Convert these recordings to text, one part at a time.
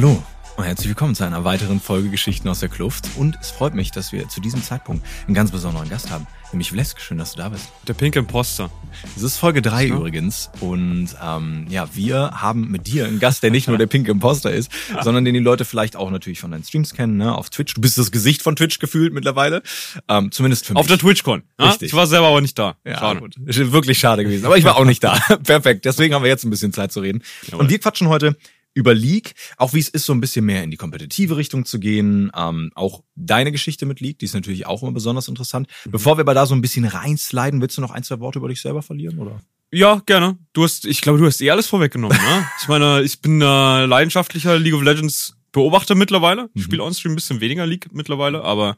Hallo und herzlich willkommen zu einer weiteren Folge Geschichten aus der Kluft. Und es freut mich, dass wir zu diesem Zeitpunkt einen ganz besonderen Gast haben, nämlich Vlesk. Schön, dass du da bist. Der pinke Imposter. Das ist Folge drei ja. übrigens. Und ähm, ja, wir haben mit dir einen Gast, der nicht nur der pinke Imposter ist, sondern den die Leute vielleicht auch natürlich von deinen Streams kennen, ne? auf Twitch. Du bist das Gesicht von Twitch gefühlt mittlerweile. Ähm, zumindest für mich. Auf der TwitchCon. Ja? Richtig. Ich war selber aber nicht da. Ja, schade. Gut. Wirklich schade gewesen. Aber ich war auch nicht da. Perfekt. Deswegen haben wir jetzt ein bisschen Zeit zu reden. Jawohl. Und wir quatschen heute über League, auch wie es ist, so ein bisschen mehr in die kompetitive Richtung zu gehen. Ähm, auch deine Geschichte mit League, die ist natürlich auch immer besonders interessant. Mhm. Bevor wir aber da so ein bisschen reinsliden, willst du noch ein, zwei Worte über dich selber verlieren, oder? Ja, gerne. Du hast, ich glaube, du hast eh alles vorweggenommen, ne? Ich meine, ich bin äh, leidenschaftlicher League of Legends Beobachter mittlerweile. Ich mhm. spiele on-stream ein bisschen weniger League mittlerweile, aber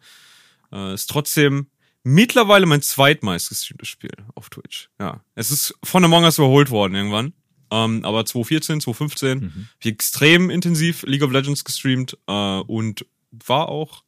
äh, ist trotzdem mittlerweile mein zweitmeistgestreamtes Spiel auf Twitch. Ja. Es ist von Among Us überholt worden irgendwann. Ähm, aber 2014, 2015 mhm. habe ich extrem intensiv League of Legends gestreamt äh, und war auch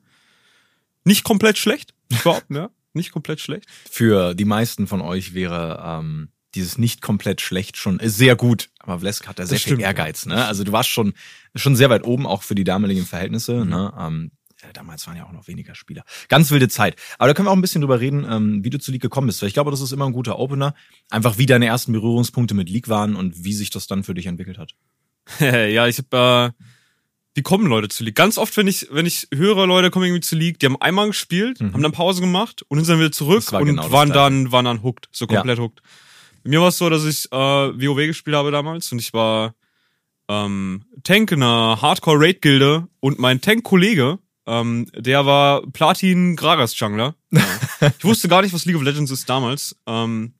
nicht komplett schlecht. Überhaupt, ne? Nicht komplett schlecht. Für die meisten von euch wäre ähm, dieses nicht komplett schlecht schon sehr gut. Aber Vlesk hat da sehr viel Ehrgeiz. Ne? Also du warst schon schon sehr weit oben, auch für die damaligen Verhältnisse. Mhm. Ne? Ähm, äh, damals waren ja auch noch weniger Spieler. Ganz wilde Zeit. Aber da können wir auch ein bisschen drüber reden, ähm, wie du zu League gekommen bist. Weil ich glaube, das ist immer ein guter Opener. Einfach wie deine ersten Berührungspunkte mit League waren und wie sich das dann für dich entwickelt hat. ja, ich habe äh, wie kommen Leute zu League? Ganz oft, wenn ich, wenn ich höre, Leute kommen irgendwie zu League, die haben einmal gespielt, mhm. haben dann Pause gemacht und sind dann wieder zurück war und genau waren dann, waren dann hooked, so komplett ja. hooked. Bei mir war es so, dass ich äh, WoW gespielt habe damals und ich war ähm, Tank in einer Hardcore-Raid-Gilde und mein Tank-Kollege ähm, der war Platin Gragas Jungler. Ich wusste gar nicht, was League of Legends ist damals. Ähm,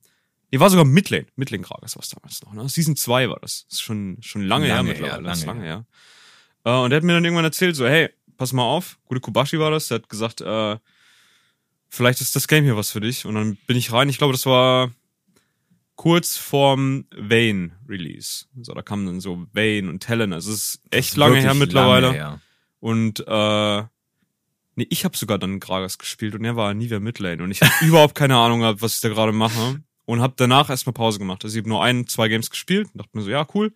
der war sogar Midlane. Midlane Gragas war es damals noch. Ne? Season 2 war das. das ist schon, schon lange, lange her mittlerweile. Lange, lange her. Äh, und der hat mir dann irgendwann erzählt, so, hey, pass mal auf. Gute Kubashi war das. Der hat gesagt, äh, vielleicht ist das Game hier was für dich. Und dann bin ich rein. Ich glaube, das war kurz vorm Vayne Release. So, da kamen dann so Vayne und Talon. Also es ist echt lange her mittlerweile. Lange her. Und äh, Nee, ich habe sogar dann Gragas gespielt und er war nie mehr Midlane und ich habe überhaupt keine Ahnung gehabt, was ich da gerade mache und habe danach erstmal Pause gemacht. Also ich habe nur ein, zwei Games gespielt und dachte mir so, ja, cool.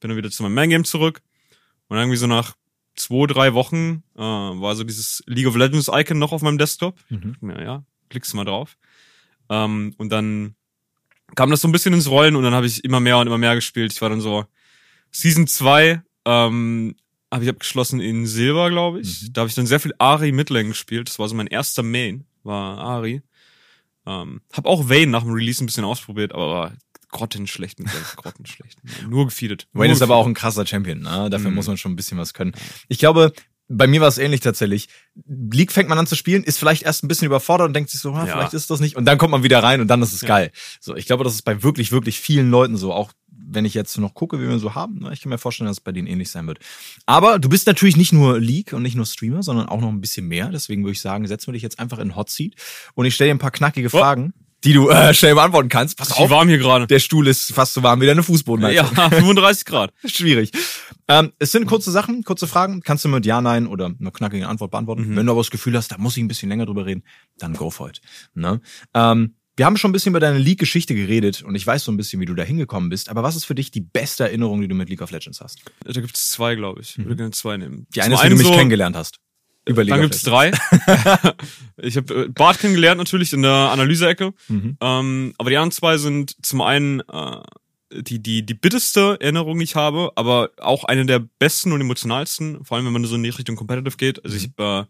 Bin dann wieder zu meinem Main-Game zurück und irgendwie so nach zwei, drei Wochen äh, war so dieses League of Legends Icon noch auf meinem Desktop. Mhm. Ja, ja, klickst mal drauf. Ähm, und dann kam das so ein bisschen ins Rollen und dann habe ich immer mehr und immer mehr gespielt. Ich war dann so Season 2 ähm, habe ich abgeschlossen in Silber, glaube ich. Mhm. Da habe ich dann sehr viel Ari Midlane gespielt. Das war so mein erster Main, war Ari. Ähm, hab auch Vayne nach dem Release ein bisschen ausprobiert, aber war grottenschlecht mit grottenschlecht. Nur gefeedet. Wayne ist aber auch ein krasser Champion, ne? Dafür mhm. muss man schon ein bisschen was können. Ich glaube, bei mir war es ähnlich tatsächlich. League fängt man an zu spielen, ist vielleicht erst ein bisschen überfordert und denkt sich so, ah, ja. vielleicht ist das nicht. Und dann kommt man wieder rein und dann ist es ja. geil. So, ich glaube, das ist bei wirklich, wirklich vielen Leuten so. Auch wenn ich jetzt noch gucke, wie wir so haben, ne, ich kann mir vorstellen, dass es bei denen ähnlich sein wird. Aber du bist natürlich nicht nur League und nicht nur Streamer, sondern auch noch ein bisschen mehr. Deswegen würde ich sagen, setzen wir dich jetzt einfach in Hot Seat und ich stelle dir ein paar knackige oh. Fragen die du äh, schnell beantworten kannst. Pass auf, warm hier gerade. Der Stuhl ist fast so warm wie deine Fußboden. Ja, 35 Grad. Schwierig. Ähm, es sind kurze Sachen, kurze Fragen. Kannst du mit Ja, Nein oder eine knackige Antwort beantworten. Mhm. Wenn du aber das Gefühl hast, da muss ich ein bisschen länger drüber reden, dann go for it. Ne? Ähm, wir haben schon ein bisschen über deine League-Geschichte geredet und ich weiß so ein bisschen, wie du da hingekommen bist. Aber was ist für dich die beste Erinnerung, die du mit League of Legends hast? Da gibt es zwei, glaube ich. Ich würde mhm. gerne zwei nehmen. Die eine ist, wie du mich so, kennengelernt hast. Über League Dann gibt es drei. ich habe äh, Bart kennengelernt natürlich in der Analyse-Ecke. Mhm. Ähm, aber die anderen zwei sind zum einen äh, die, die, die bitteste Erinnerung, die ich habe, aber auch eine der besten und emotionalsten, vor allem wenn man so in die Richtung Competitive geht. Also ich äh,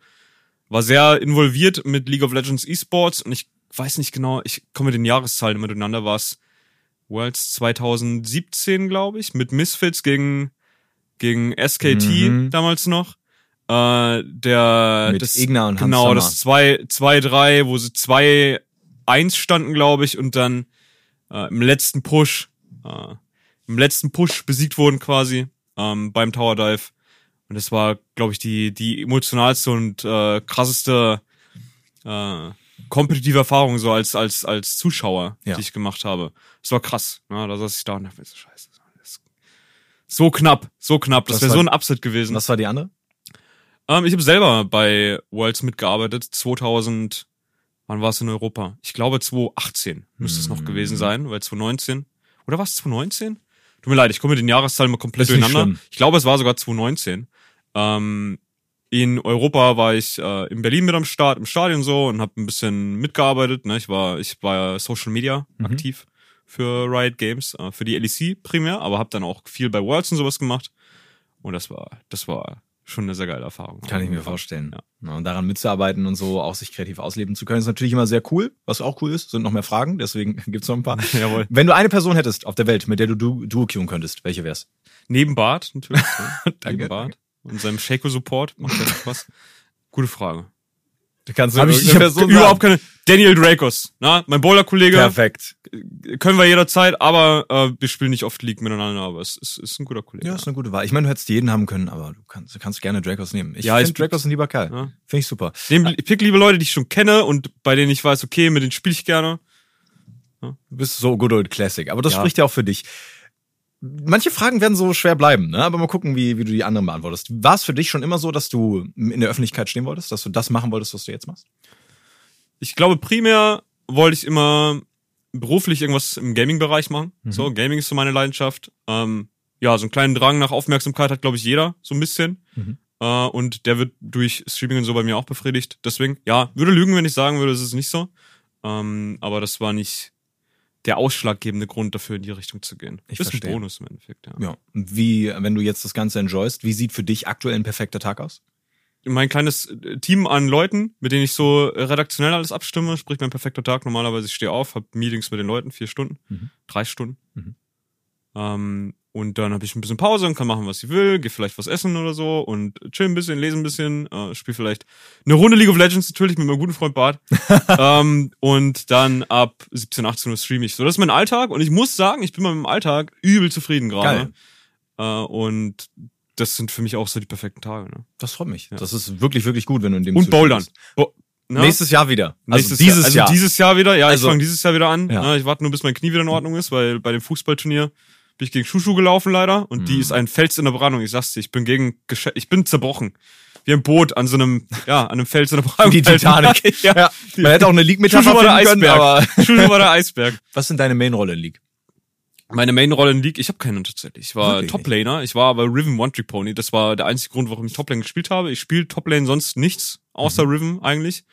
war sehr involviert mit League of Legends Esports und ich weiß nicht genau, ich komme mit den Jahreszahlen immer durcheinander, war es Worlds 2017, glaube ich, mit Misfits gegen, gegen SKT mhm. damals noch. Äh, der, mit das, Igna und Genau, das 2-3, wo sie 2-1 standen, glaube ich, und dann äh, im letzten Push, äh, im letzten Push besiegt wurden quasi ähm, beim Tower Dive. Und das war, glaube ich, die, die emotionalste und äh, krasseste äh, kompetitive Erfahrung so als, als, als Zuschauer, ja. die ich gemacht habe. Das war krass. Ja, da saß ich da und dachte, scheiße. So knapp, so knapp. Das wäre so ein Upset gewesen. Was war die andere? Ähm, ich habe selber bei Worlds mitgearbeitet. 2000, wann war es in Europa? Ich glaube 2018 müsste es noch gewesen hm. sein, weil 2019. Oder war es 2019? Tut mir leid, ich komme mit den Jahreszahlen mal komplett durcheinander. Ich glaube, es war sogar 2019. Ähm, in Europa war ich äh, in Berlin mit am Start, im Stadion so und habe ein bisschen mitgearbeitet. Ne? Ich war, ich war Social Media mhm. aktiv für Riot Games, äh, für die LEC primär, aber habe dann auch viel bei Worlds und sowas gemacht. Und das war, das war schon eine sehr geile Erfahrung. Kann ich mir vorstellen. Ja. Und daran mitzuarbeiten und so auch sich kreativ ausleben zu können, ist natürlich immer sehr cool. Was auch cool ist, sind noch mehr Fragen, deswegen gibt's noch ein paar. Jawohl. Wenn du eine Person hättest auf der Welt, mit der du du duo queuen könntest, welche wär's? Neben Bart, natürlich. Danke. Neben Bart. Und seinem Shaco-Support. Macht ja Spaß. Gute Frage. Du kannst hab ich, ich hab überhaupt keine. Daniel Dracos, na, mein Bowler-Kollege. Perfekt. Können wir jederzeit, aber äh, wir spielen nicht oft League miteinander, aber es ist, ist ein guter Kollege. Ja, ist eine gute Wahl. Ich meine, du hättest jeden haben können, aber du kannst, du kannst gerne Dracos nehmen. Ich ja, finde Dracos ein lieber Kerl. Ja. Finde ich super. ich pick liebe Leute, die ich schon kenne und bei denen ich weiß, okay, mit denen spiele ich gerne. Ja. Du bist so good old classic, aber das ja. spricht ja auch für dich. Manche Fragen werden so schwer bleiben, ne? aber mal gucken, wie, wie du die anderen beantwortest. War es für dich schon immer so, dass du in der Öffentlichkeit stehen wolltest, dass du das machen wolltest, was du jetzt machst? Ich glaube, primär wollte ich immer beruflich irgendwas im Gaming-Bereich machen. Mhm. So, Gaming ist so meine Leidenschaft. Ähm, ja, so einen kleinen Drang nach Aufmerksamkeit hat, glaube ich, jeder, so ein bisschen. Mhm. Äh, und der wird durch Streaming und so bei mir auch befriedigt. Deswegen, ja, würde lügen, wenn ich sagen würde, es ist nicht so. Ähm, aber das war nicht der ausschlaggebende Grund dafür, in die Richtung zu gehen. Ich ist verstehe. ein Bonus im Endeffekt, ja. Ja. Wie, wenn du jetzt das Ganze enjoyst, wie sieht für dich aktuell ein perfekter Tag aus? Mein kleines äh, Team an Leuten, mit denen ich so redaktionell alles abstimme, sprich mein perfekter Tag. Normalerweise ich stehe auf, habe Meetings mit den Leuten, vier Stunden, mhm. drei Stunden. Mhm. Ähm, und dann habe ich ein bisschen Pause und kann machen, was ich will, gehe vielleicht was essen oder so und chill ein bisschen, lese ein bisschen, äh, spiele vielleicht eine Runde League of Legends natürlich mit meinem guten Freund Bart. ähm, und dann ab 17, 18 Uhr streame ich. So, das ist mein Alltag und ich muss sagen, ich bin mit meinem Alltag übel zufrieden gerade. Äh, und das sind für mich auch so die perfekten Tage. Ne? Das freut mich. Ja. Das ist wirklich, wirklich gut, wenn du in dem Und Bouldern. Bo ja? Nächstes Jahr wieder. Also Nächstes dieses Jahr. Also Jahr. dieses Jahr wieder. Ja, also, ich fange dieses Jahr wieder an. Ja. Ich warte nur, bis mein Knie wieder in Ordnung ist, weil bei dem Fußballturnier bin ich gegen Schuschu gelaufen leider und mhm. die ist ein Fels in der Brandung. Ich sag's dir, ich bin gegen ich bin zerbrochen. Wie ein Boot an so einem, ja, an einem Fels in der Brandung. Die Titanic. ja. ja. Man hätte auch eine League mit Schuschu war der Eisberg. Können, aber Schuschu war der Eisberg. Was sind deine Main-Rolle in League? Meine Main-Rolle in League, ich habe keine tatsächlich. Ich war Top-Laner, ich war aber Riven One-Trick-Pony. Das war der einzige Grund, warum ich Top-Lane gespielt habe. Ich spiele Top-Lane sonst nichts, außer mhm. Riven eigentlich.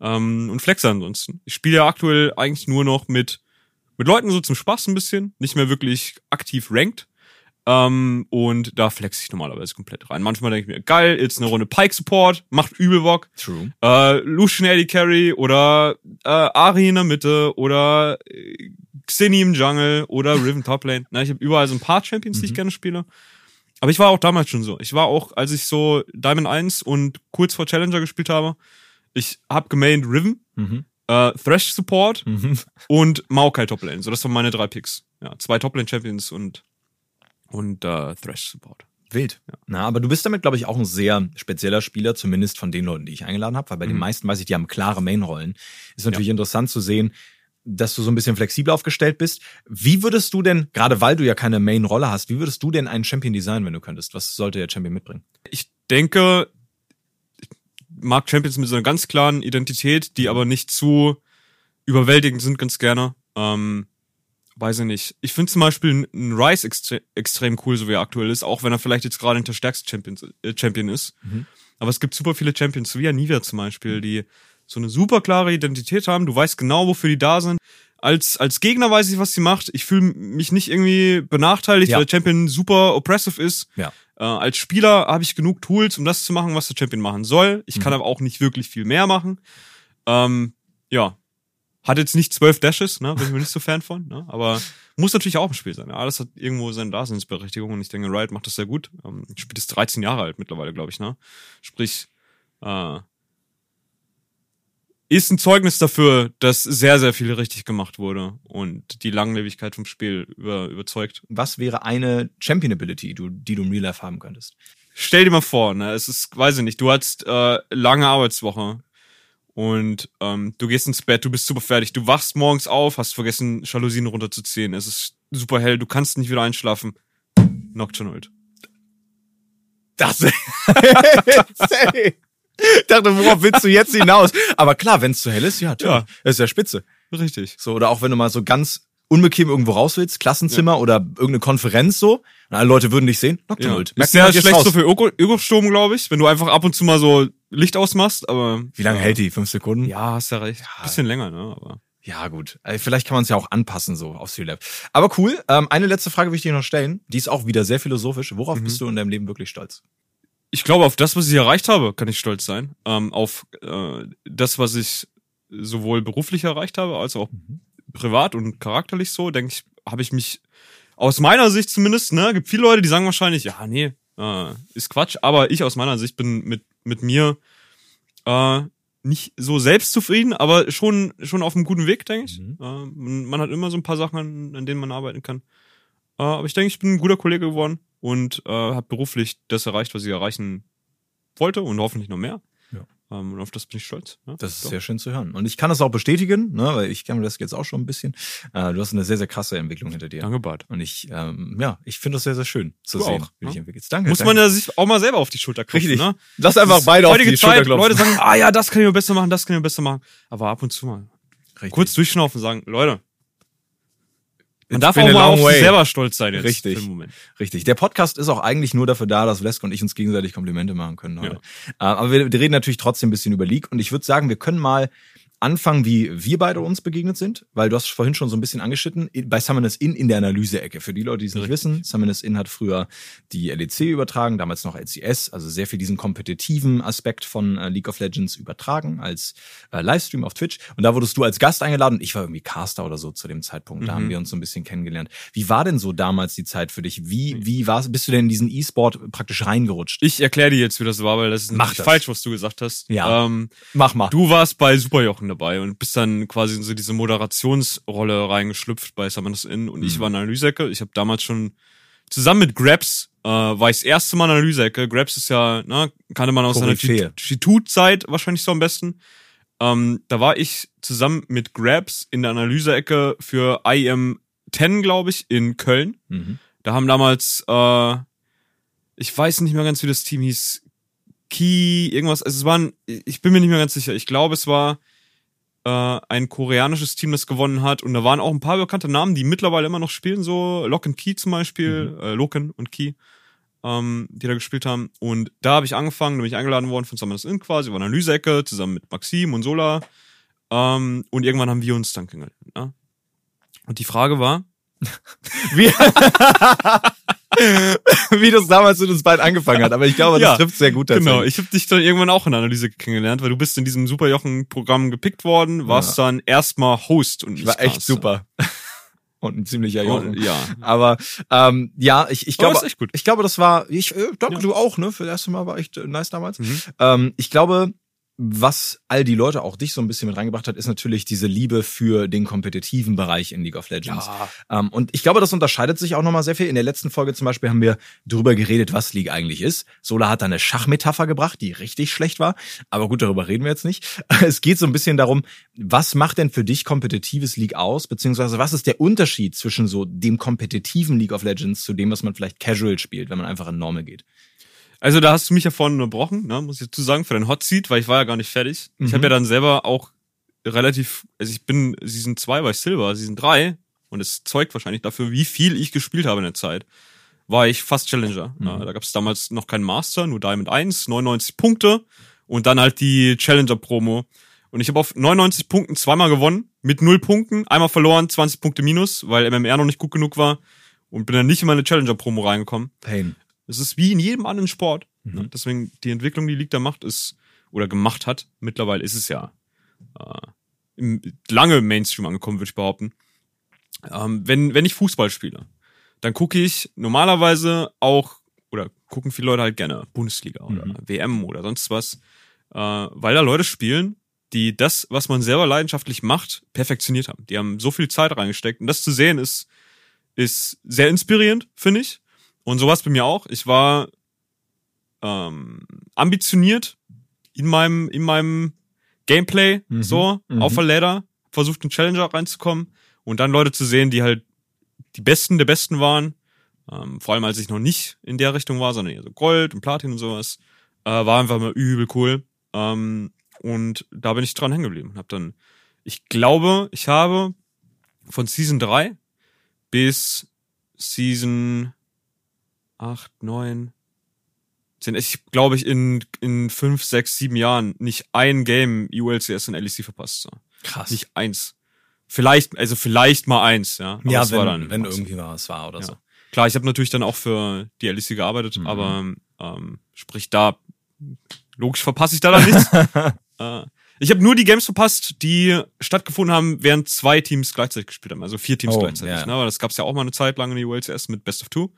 Ähm, und Flexer ansonsten. Ich spiele ja aktuell eigentlich nur noch mit mit Leuten so zum Spaß ein bisschen, nicht mehr wirklich aktiv ranked. Ähm, und da flex ich normalerweise komplett rein. Manchmal denke ich mir, geil, jetzt eine Runde Pike Support, macht übel Bock. True. Äh, Lucian Eddie Carry oder äh, Ari in der Mitte oder äh, Xini im Jungle oder Riven Top Lane. Na, ich habe überall so ein paar Champions, die ich mhm. gerne spiele. Aber ich war auch damals schon so. Ich war auch, als ich so Diamond 1 und kurz vor Challenger gespielt habe, ich hab gemained Riven. Mhm äh, Thresh Support mhm. und Maokai Toplane. So, das waren meine drei Picks. Ja, zwei Toplane Champions und, und äh, Thresh Support. Wild. Ja. Na, aber du bist damit, glaube ich, auch ein sehr spezieller Spieler, zumindest von den Leuten, die ich eingeladen habe, weil bei mhm. den meisten weiß ich, die haben klare Main-Rollen. Ist natürlich ja. interessant zu sehen, dass du so ein bisschen flexibel aufgestellt bist. Wie würdest du denn, gerade weil du ja keine Main-Rolle hast, wie würdest du denn einen Champion designen, wenn du könntest? Was sollte der Champion mitbringen? Ich denke, mag Champions mit so einer ganz klaren Identität, die aber nicht zu überwältigend sind, ganz gerne. Ähm, weiß ich nicht. Ich finde zum Beispiel ein Rice extre extrem cool, so wie er aktuell ist, auch wenn er vielleicht jetzt gerade nicht der stärkste Champion, äh, Champion ist. Mhm. Aber es gibt super viele Champions, so wie Anivia zum Beispiel, die so eine super klare Identität haben. Du weißt genau, wofür die da sind. Als, als Gegner weiß ich, was sie macht. Ich fühle mich nicht irgendwie benachteiligt, ja. weil der Champion super oppressive ist. Ja. Äh, als Spieler habe ich genug Tools, um das zu machen, was der Champion machen soll. Ich mhm. kann aber auch nicht wirklich viel mehr machen. Ähm, ja. Hat jetzt nicht zwölf Dashes, ne? Bin ich mir nicht so Fan von, ne? Aber muss natürlich auch im Spiel sein. Ja? Alles hat irgendwo seine Daseinsberechtigung und ich denke, Riot macht das sehr gut. Ähm, spielt ist 13 Jahre alt mittlerweile, glaube ich, ne? Sprich, äh, ist ein Zeugnis dafür, dass sehr, sehr viel richtig gemacht wurde und die Langlebigkeit vom Spiel über, überzeugt. Was wäre eine Champion-Ability, die du im Real Life haben könntest? Stell dir mal vor, ne, es ist, weiß ich nicht, du hast äh, lange Arbeitswoche und ähm, du gehst ins Bett, du bist super fertig, du wachst morgens auf, hast vergessen, Jalousien runterzuziehen, es ist super hell, du kannst nicht wieder einschlafen. Nocturne Ult. Das. dachte, worauf willst du jetzt hinaus? Aber klar, wenn es zu hell ist, ja, toll. Ja. Das ist ja spitze. Richtig. So, oder auch wenn du mal so ganz unbequem irgendwo raus willst, Klassenzimmer ja. oder irgendeine Konferenz so, und alle Leute würden dich sehen, McDonald's. Ja. Ist sehr schlecht raus. so für Ökostrom, glaube ich, wenn du einfach ab und zu mal so Licht ausmachst, aber. Wie lange ja. hält die? Fünf Sekunden? Ja, hast ja recht. Bisschen länger, ne? Aber. Ja, gut. Also vielleicht kann man es ja auch anpassen, so auf Streamlab. Aber cool. Ähm, eine letzte Frage will ich dir noch stellen. Die ist auch wieder sehr philosophisch. Worauf mhm. bist du in deinem Leben wirklich stolz? Ich glaube, auf das, was ich erreicht habe, kann ich stolz sein. Ähm, auf äh, das, was ich sowohl beruflich erreicht habe, als auch mhm. privat und charakterlich so, denke ich, habe ich mich aus meiner Sicht zumindest, ne, gibt viele Leute, die sagen wahrscheinlich, ja, nee, äh, ist Quatsch, aber ich aus meiner Sicht bin mit, mit mir äh, nicht so selbstzufrieden, aber schon, schon auf einem guten Weg, denke ich. Mhm. Äh, man, hat immer so ein paar Sachen, an, an denen man arbeiten kann. Äh, aber ich denke, ich bin ein guter Kollege geworden und äh, habe beruflich das erreicht, was ich erreichen wollte und hoffentlich noch mehr. Ähm, und auf das bin ich stolz. Ja, das ist doch. sehr schön zu hören. Und ich kann das auch bestätigen, ne, weil ich kenne das jetzt auch schon ein bisschen. Äh, du hast eine sehr, sehr krasse Entwicklung hinter dir. Danke, Bart. Und ich, ähm, ja, ich finde das sehr, sehr schön zu du sehen, auch, wie ne? dich entwickelst. Danke. Muss danke. man ja sich auch mal selber auf die Schulter klopfen. Richtig. Ne? Lass einfach beide auf die Zeit, Schulter klopfen. Leute sagen, ah ja, das kann ich mir besser machen, das kann ich mir besser machen. Aber ab und zu mal. Richtig. Kurz durchschnaufen und sagen, Leute, man darf auch mal auf sich selber stolz sein jetzt Richtig. Richtig. Der Podcast ist auch eigentlich nur dafür da, dass Lesk und ich uns gegenseitig Komplimente machen können heute. Ja. Äh, aber wir, wir reden natürlich trotzdem ein bisschen über League und ich würde sagen, wir können mal anfangen, wie wir beide uns begegnet sind, weil du hast vorhin schon so ein bisschen angeschnitten, bei Summoners In in der Analyse-Ecke. Für die Leute, die es nicht wissen, Summoners In hat früher die LEC übertragen, damals noch LCS, also sehr viel diesen kompetitiven Aspekt von äh, League of Legends übertragen als äh, Livestream auf Twitch. Und da wurdest du als Gast eingeladen und ich war irgendwie Caster oder so zu dem Zeitpunkt. Da mhm. haben wir uns so ein bisschen kennengelernt. Wie war denn so damals die Zeit für dich? Wie, wie war's, bist du denn in diesen E-Sport praktisch reingerutscht? Ich erkläre dir jetzt, wie das war, weil das ist Mach das. falsch, was du gesagt hast. Ja. Ähm, Mach mal. Du warst bei Superjochen dabei und bist dann quasi in so diese Moderationsrolle reingeschlüpft bei Summoners Inn und mhm. ich war Analyseecke. Ich habe damals schon zusammen mit Grabs äh, war ich das erste Mal Analyseecke. Grabs ist ja, ne, kannte man aus seiner G2-Zeit wahrscheinlich so am besten. Ähm, da war ich zusammen mit Grabs in der Analyseecke für IM 10, glaube ich, in Köln. Mhm. Da haben damals, äh, ich weiß nicht mehr ganz, wie das Team hieß, Key, irgendwas, also es waren, ich bin mir nicht mehr ganz sicher. Ich glaube, es war äh, ein koreanisches Team, das gewonnen hat. Und da waren auch ein paar bekannte Namen, die mittlerweile immer noch spielen, so Lock and Key zum Beispiel, mhm. äh, Loken und Key, ähm, die da gespielt haben. Und da habe ich angefangen, da bin ich eingeladen worden von Summers In quasi, war Analyseecke, zusammen mit Maxim und Sola. Ähm, und irgendwann haben wir uns dann kennengelernt. Ne? Und die Frage war, wie, wie das damals mit uns beiden angefangen hat. Aber ich glaube, das ja, trifft sehr gut dazu. Genau, ich habe dich dann irgendwann auch in der Analyse kennengelernt, weil du bist in diesem Superjochen-Programm gepickt worden, warst ja. dann erstmal Host und ich war echt super. und ein ziemlicher Jochen. ja. Aber ähm, ja, ich, ich glaube, ich glaube, das war, ich äh, danke ja. du auch, ne? Für das erste Mal war echt äh, nice damals. Mhm. Ähm, ich glaube, was all die Leute, auch dich so ein bisschen mit reingebracht hat, ist natürlich diese Liebe für den kompetitiven Bereich in League of Legends. Ja. Ähm, und ich glaube, das unterscheidet sich auch nochmal sehr viel. In der letzten Folge zum Beispiel haben wir darüber geredet, was League eigentlich ist. Sola hat da eine Schachmetapher gebracht, die richtig schlecht war. Aber gut, darüber reden wir jetzt nicht. Es geht so ein bisschen darum, was macht denn für dich kompetitives League aus? Beziehungsweise was ist der Unterschied zwischen so dem kompetitiven League of Legends zu dem, was man vielleicht casual spielt, wenn man einfach in Normal geht? Also da hast du mich ja vorhin unterbrochen, ne, muss ich dazu sagen, für dein Hot Seat, weil ich war ja gar nicht fertig. Mhm. Ich habe ja dann selber auch relativ, also ich bin Season 2 bei Silver, Season 3 und es zeugt wahrscheinlich dafür, wie viel ich gespielt habe in der Zeit. War ich fast Challenger. Mhm. Ne? Da gab es damals noch keinen Master, nur Diamond 1, 99 Punkte und dann halt die Challenger-Promo. Und ich habe auf 99 Punkten zweimal gewonnen, mit null Punkten, einmal verloren, 20 Punkte minus, weil MMR noch nicht gut genug war und bin dann nicht in meine Challenger-Promo reingekommen. Pain. Es ist wie in jedem anderen Sport. Mhm. Ne? Deswegen die Entwicklung, die Liga macht, ist oder gemacht hat. Mittlerweile ist es ja äh, im, lange Mainstream angekommen, würde ich behaupten. Ähm, wenn wenn ich Fußball spiele, dann gucke ich normalerweise auch oder gucken viele Leute halt gerne Bundesliga oder mhm. WM oder sonst was, äh, weil da Leute spielen, die das, was man selber leidenschaftlich macht, perfektioniert haben. Die haben so viel Zeit reingesteckt und das zu sehen ist ist sehr inspirierend, finde ich. Und sowas bei mir auch. Ich war ähm, ambitioniert in meinem, in meinem Gameplay, mhm. so, mhm. auf der Ladder, versucht, in Challenger reinzukommen und dann Leute zu sehen, die halt die Besten der Besten waren. Ähm, vor allem, als ich noch nicht in der Richtung war, sondern eher so Gold und Platin und sowas. Äh, war einfach mal übel cool. Ähm, und da bin ich dran hängen geblieben. Hab dann, ich glaube, ich habe von Season 3 bis Season 8, 9, 10. Ich glaube, ich in, in 5, 6, 7 Jahren nicht ein Game ULCS und LEC verpasst. So. Krass. Nicht eins. Vielleicht, also vielleicht mal eins, ja. Aber ja, wenn, dann wenn irgendwie was war oder ja. so. Klar, ich habe natürlich dann auch für die LEC gearbeitet, mhm. aber ähm, sprich da, logisch verpasse ich da dann nichts. äh, ich habe nur die Games verpasst, die stattgefunden haben, während zwei Teams gleichzeitig gespielt haben. Also vier Teams oh, gleichzeitig. Ja. Ne? Aber das gab's ja auch mal eine Zeit lang in der ULCS mit Best of Two.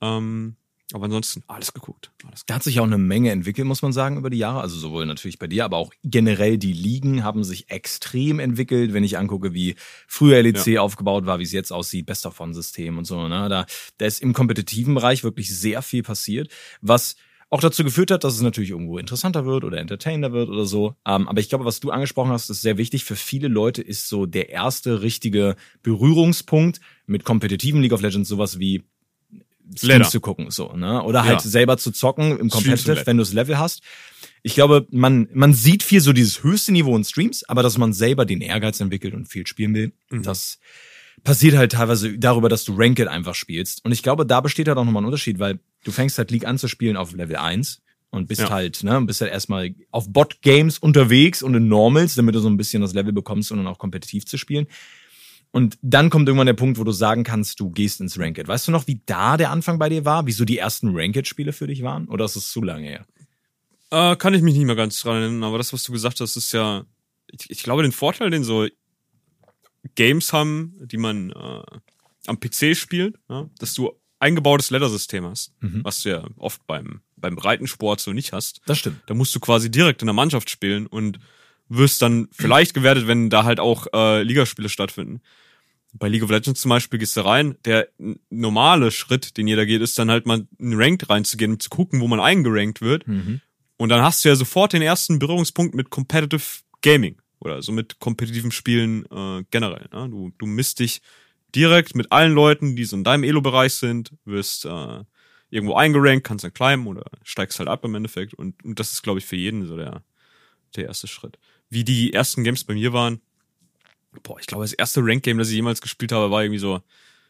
Ähm, aber ansonsten alles geguckt. Alles da hat sich auch eine Menge entwickelt, muss man sagen, über die Jahre. Also sowohl natürlich bei dir, aber auch generell die Ligen haben sich extrem entwickelt. Wenn ich angucke, wie früher LEC ja. aufgebaut war, wie es jetzt aussieht, Best of One System und so. Ne? Da, da ist im kompetitiven Bereich wirklich sehr viel passiert, was auch dazu geführt hat, dass es natürlich irgendwo interessanter wird oder entertainer wird oder so. Ähm, aber ich glaube, was du angesprochen hast, ist sehr wichtig. Für viele Leute ist so der erste richtige Berührungspunkt mit kompetitiven League of Legends sowas wie Streams zu gucken, so, ne? Oder halt ja. selber zu zocken im Competitive, wenn du das Level hast. Ich glaube, man, man sieht viel so dieses höchste Niveau in Streams, aber dass man selber den Ehrgeiz entwickelt und viel spielen will, mhm. das passiert halt teilweise darüber, dass du Ranked einfach spielst. Und ich glaube, da besteht halt auch nochmal ein Unterschied, weil du fängst halt League an zu spielen auf Level 1 und bist ja. halt, ne, bist halt erstmal auf Bot-Games unterwegs und in Normals, damit du so ein bisschen das Level bekommst, um dann auch kompetitiv zu spielen. Und dann kommt irgendwann der Punkt, wo du sagen kannst, du gehst ins Ranked. Weißt du noch, wie da der Anfang bei dir war? Wieso die ersten Ranked-Spiele für dich waren? Oder ist es zu lange her? Äh, kann ich mich nicht mehr ganz dran erinnern, aber das, was du gesagt hast, ist ja, ich, ich glaube, den Vorteil, den so Games haben, die man äh, am PC spielt, ja, dass du eingebautes Ladder-System hast, mhm. was du ja oft beim, beim Breitensport so nicht hast. Das stimmt. Da musst du quasi direkt in der Mannschaft spielen und wirst dann vielleicht gewertet, wenn da halt auch äh, Ligaspiele stattfinden. Bei League of Legends zum Beispiel gehst du rein. Der normale Schritt, den jeder geht, ist dann halt mal in Ranked reinzugehen, um zu gucken, wo man eingerankt wird. Mhm. Und dann hast du ja sofort den ersten Berührungspunkt mit Competitive Gaming oder so mit kompetitivem Spielen äh, generell. Ne? Du, du misst dich direkt mit allen Leuten, die so in deinem Elo-Bereich sind, wirst äh, irgendwo eingerankt, kannst dann climben oder steigst halt ab im Endeffekt. Und, und das ist, glaube ich, für jeden so der, der erste Schritt. Wie die ersten Games bei mir waren, boah, ich glaube, das erste Rank-Game, das ich jemals gespielt habe, war irgendwie so